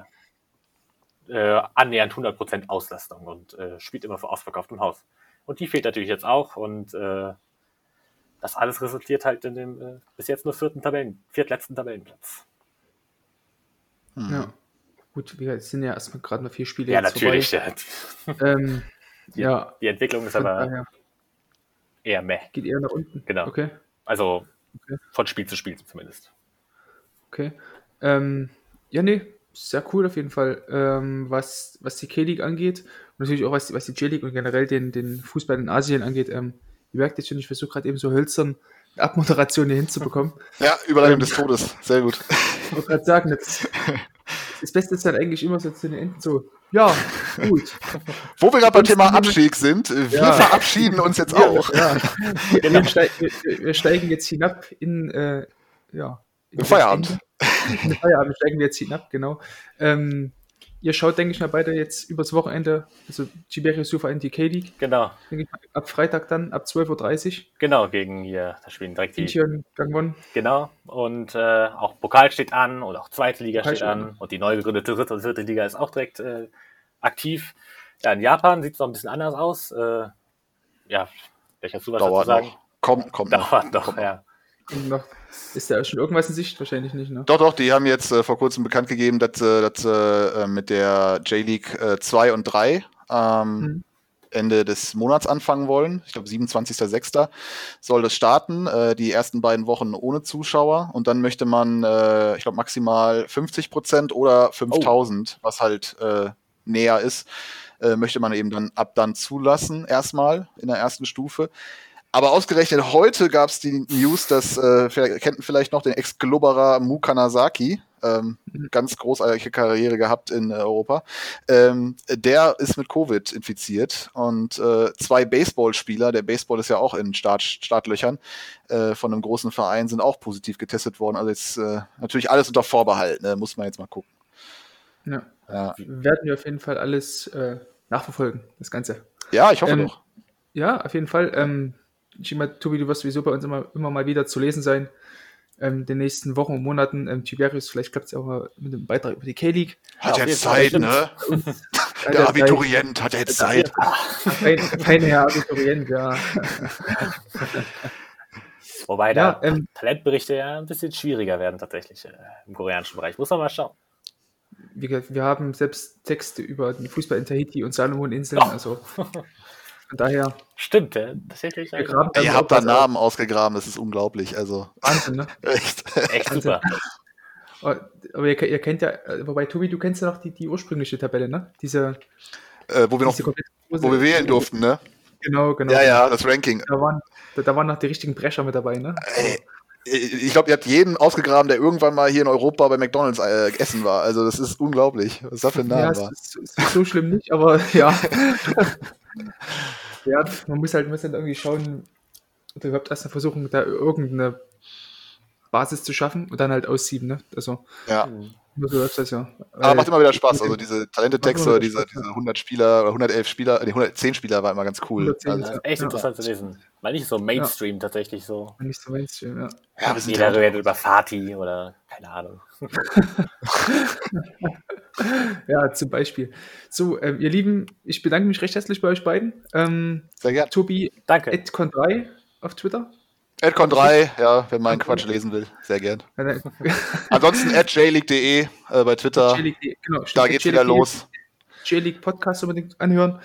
äh, annähernd 100% Auslastung und äh, spielt immer vor ausverkauftem Haus. Und die fehlt natürlich jetzt auch und äh, das alles resultiert halt in dem äh, bis jetzt nur vierten Tabellen, viertletzten Tabellenplatz. Hm. Ja. Gut, wir sind ja erstmal gerade mal vier Spiele. Ja, natürlich. Ja. Ähm, die, ja. Die Entwicklung ist aber daher. eher meh. Geht eher nach unten. Genau. Okay. Also Okay. von Spiel zu Spiel zumindest. Okay. Ähm, ja, nee, sehr cool auf jeden Fall, ähm, was, was die K-League angeht. Und natürlich auch was, was die J-League und generell den, den Fußball in Asien angeht. Ähm, ihr merkt jetzt schon, ich versuche gerade eben so hölzern Abmoderation hier hinzubekommen. Ja, Überleitung des Todes. Sehr gut. Ich wollte gerade sagen, das, das Beste ist dann eigentlich immer so zu den Enden so, ja, gut. Wo wir gerade beim Thema Abstieg sind, wir Ja. verabschieden uns jetzt auch. Ja, wir, wir, wir, steigen jetzt hinab in, äh, ja, in Feierabend. den Feierabend steigen wir jetzt hinab, genau. Ähm, ihr schaut, denke ich mal, beide jetzt übers Wochenende, also Tiberius Sofa in die K-League, Genau, mal, ab Freitag dann, ab 12.30 Uhr, genau, gegen hier, da spielen direkt die, Gangwon. genau. Und äh, auch Pokal steht an und auch zweite Liga Pokal steht an an. und die neu gegründete dritte und vierte Liga ist auch direkt äh, aktiv. Ja, in Japan sieht es noch ein bisschen anders aus. Äh, ja, vielleicht hast du was Dauert dazu sagen? noch. Kommt, kommt noch. Dauert noch, ja. Und noch, ist da schon irgendwas in Sicht? Wahrscheinlich nicht, ne? Doch, doch, die haben jetzt äh, vor kurzem bekannt gegeben, dass sie dass, sie, äh, mit der J-League äh, 2 und 3 ähm, Mhm. Ende des Monats anfangen wollen. Ich glaube, 27.06. soll das starten. Äh, die ersten beiden Wochen ohne Zuschauer. Und dann möchte man, äh, ich glaube, maximal 50 Prozent oder 5000, was halt äh, näher ist, äh, möchte man eben dann ab dann zulassen, erstmal in der ersten Stufe. Aber ausgerechnet heute gab es die News, dass, äh, kennt vielleicht noch den Ex-Globberer Mu Kanazaki, ähm, ganz großartige Karriere gehabt in äh, Europa. Ähm, der ist mit Covid infiziert und äh, zwei Baseballspieler, der Baseball ist ja auch in Start, Startlöchern, äh, von einem großen Verein sind auch positiv getestet worden. Also jetzt äh, natürlich alles unter Vorbehalt, ne? muss man jetzt mal gucken. Ja. Ja, Werden wir auf jeden Fall alles äh, nachverfolgen, das Ganze. ja ich hoffe Ähm, doch. Ja, auf jeden Fall. Ich mal, Tobi, du wirst sowieso bei uns immer, immer mal wieder zu lesen sein. Ähm, in den nächsten Wochen und Monaten. Ähm, Tiberius, vielleicht klappt es ja auch mal mit einem Beitrag über die K-League. Hat ja, jetzt Zeit, ne? Alter, Der Abiturient hat jetzt Zeit. Fein, feiner Herr Abiturient, ja. Wobei da Ja, ähm, Talentberichte ja ein bisschen schwieriger werden tatsächlich äh, im koreanischen Bereich. Muss man mal schauen. Gesagt, wir haben selbst Texte über den Fußball in Tahiti und Salomon-Inseln. Also von daher, Stimmt, äh, tatsächlich. wir äh, graben Ihr da habt da was Namen ausgegraben, das ist unglaublich. Also. Wahnsinn, ne? echt. Echt super. Aber aber ihr, ihr kennt ja, wobei Tobi, du kennst ja noch die, die ursprüngliche Tabelle, ne? Diese, Äh, wo wir noch, diese große- wo wir wählen durften, ne? Genau, genau. Ja, ja, das Ranking. Da waren, da, da waren noch die richtigen Brecher mit dabei, ne? Ey, ich glaube, ihr habt jeden ausgegraben, der irgendwann mal hier in Europa bei McDonalds äh, essen war. Also das ist unglaublich, was das für ein Ja, Name es war. ist, es ist so schlimm nicht, aber ja. ja, man muss halt, muss halt irgendwie schauen, oder überhaupt erst mal versuchen, da irgendeine Basis zu schaffen und dann halt aussieben, ne? Also, Ja. Das ja. Aber macht immer wieder Spaß. Also diese Talente-Texte, oder diese, diese 100 Spieler oder 111 Spieler, nee, 110 Spieler war immer ganz cool. 110, Also, Das ja. ist echt Ja. interessant zu lesen. Weil nicht so Mainstream tatsächlich so. Nicht so Mainstream, ja. ja, Jeder ja, redet über Fatih oder keine Ahnung. Ja, zum Beispiel. So, ähm, ihr Lieben, ich bedanke mich recht herzlich bei euch beiden. Ähm, sehr gern. Tobi, Danke. Edcon3 auf Twitter. Adcon 3, ja, wenn man Quatsch lesen will, sehr gern. Ansonsten at jleague.de äh, bei Twitter, J-League, genau, da geht's wieder J-League- los. J-League Podcast unbedingt anhören.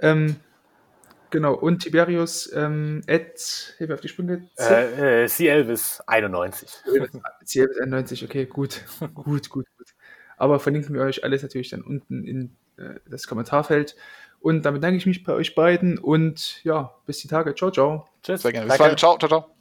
Ähm, genau, und Tiberius, ähm, at, hilf mir auf die Sprünge, Äh, äh, C. Elvis 91. CF91, okay, gut, gut, gut, gut. Aber verlinken wir euch alles natürlich dann unten in äh, das Kommentarfeld. Und damit danke ich mich bei euch beiden und ja, bis die Tage. Ciao, ciao. Tschüss. Sehr gerne. Bis Danke. dann. Ciao, ciao, ciao.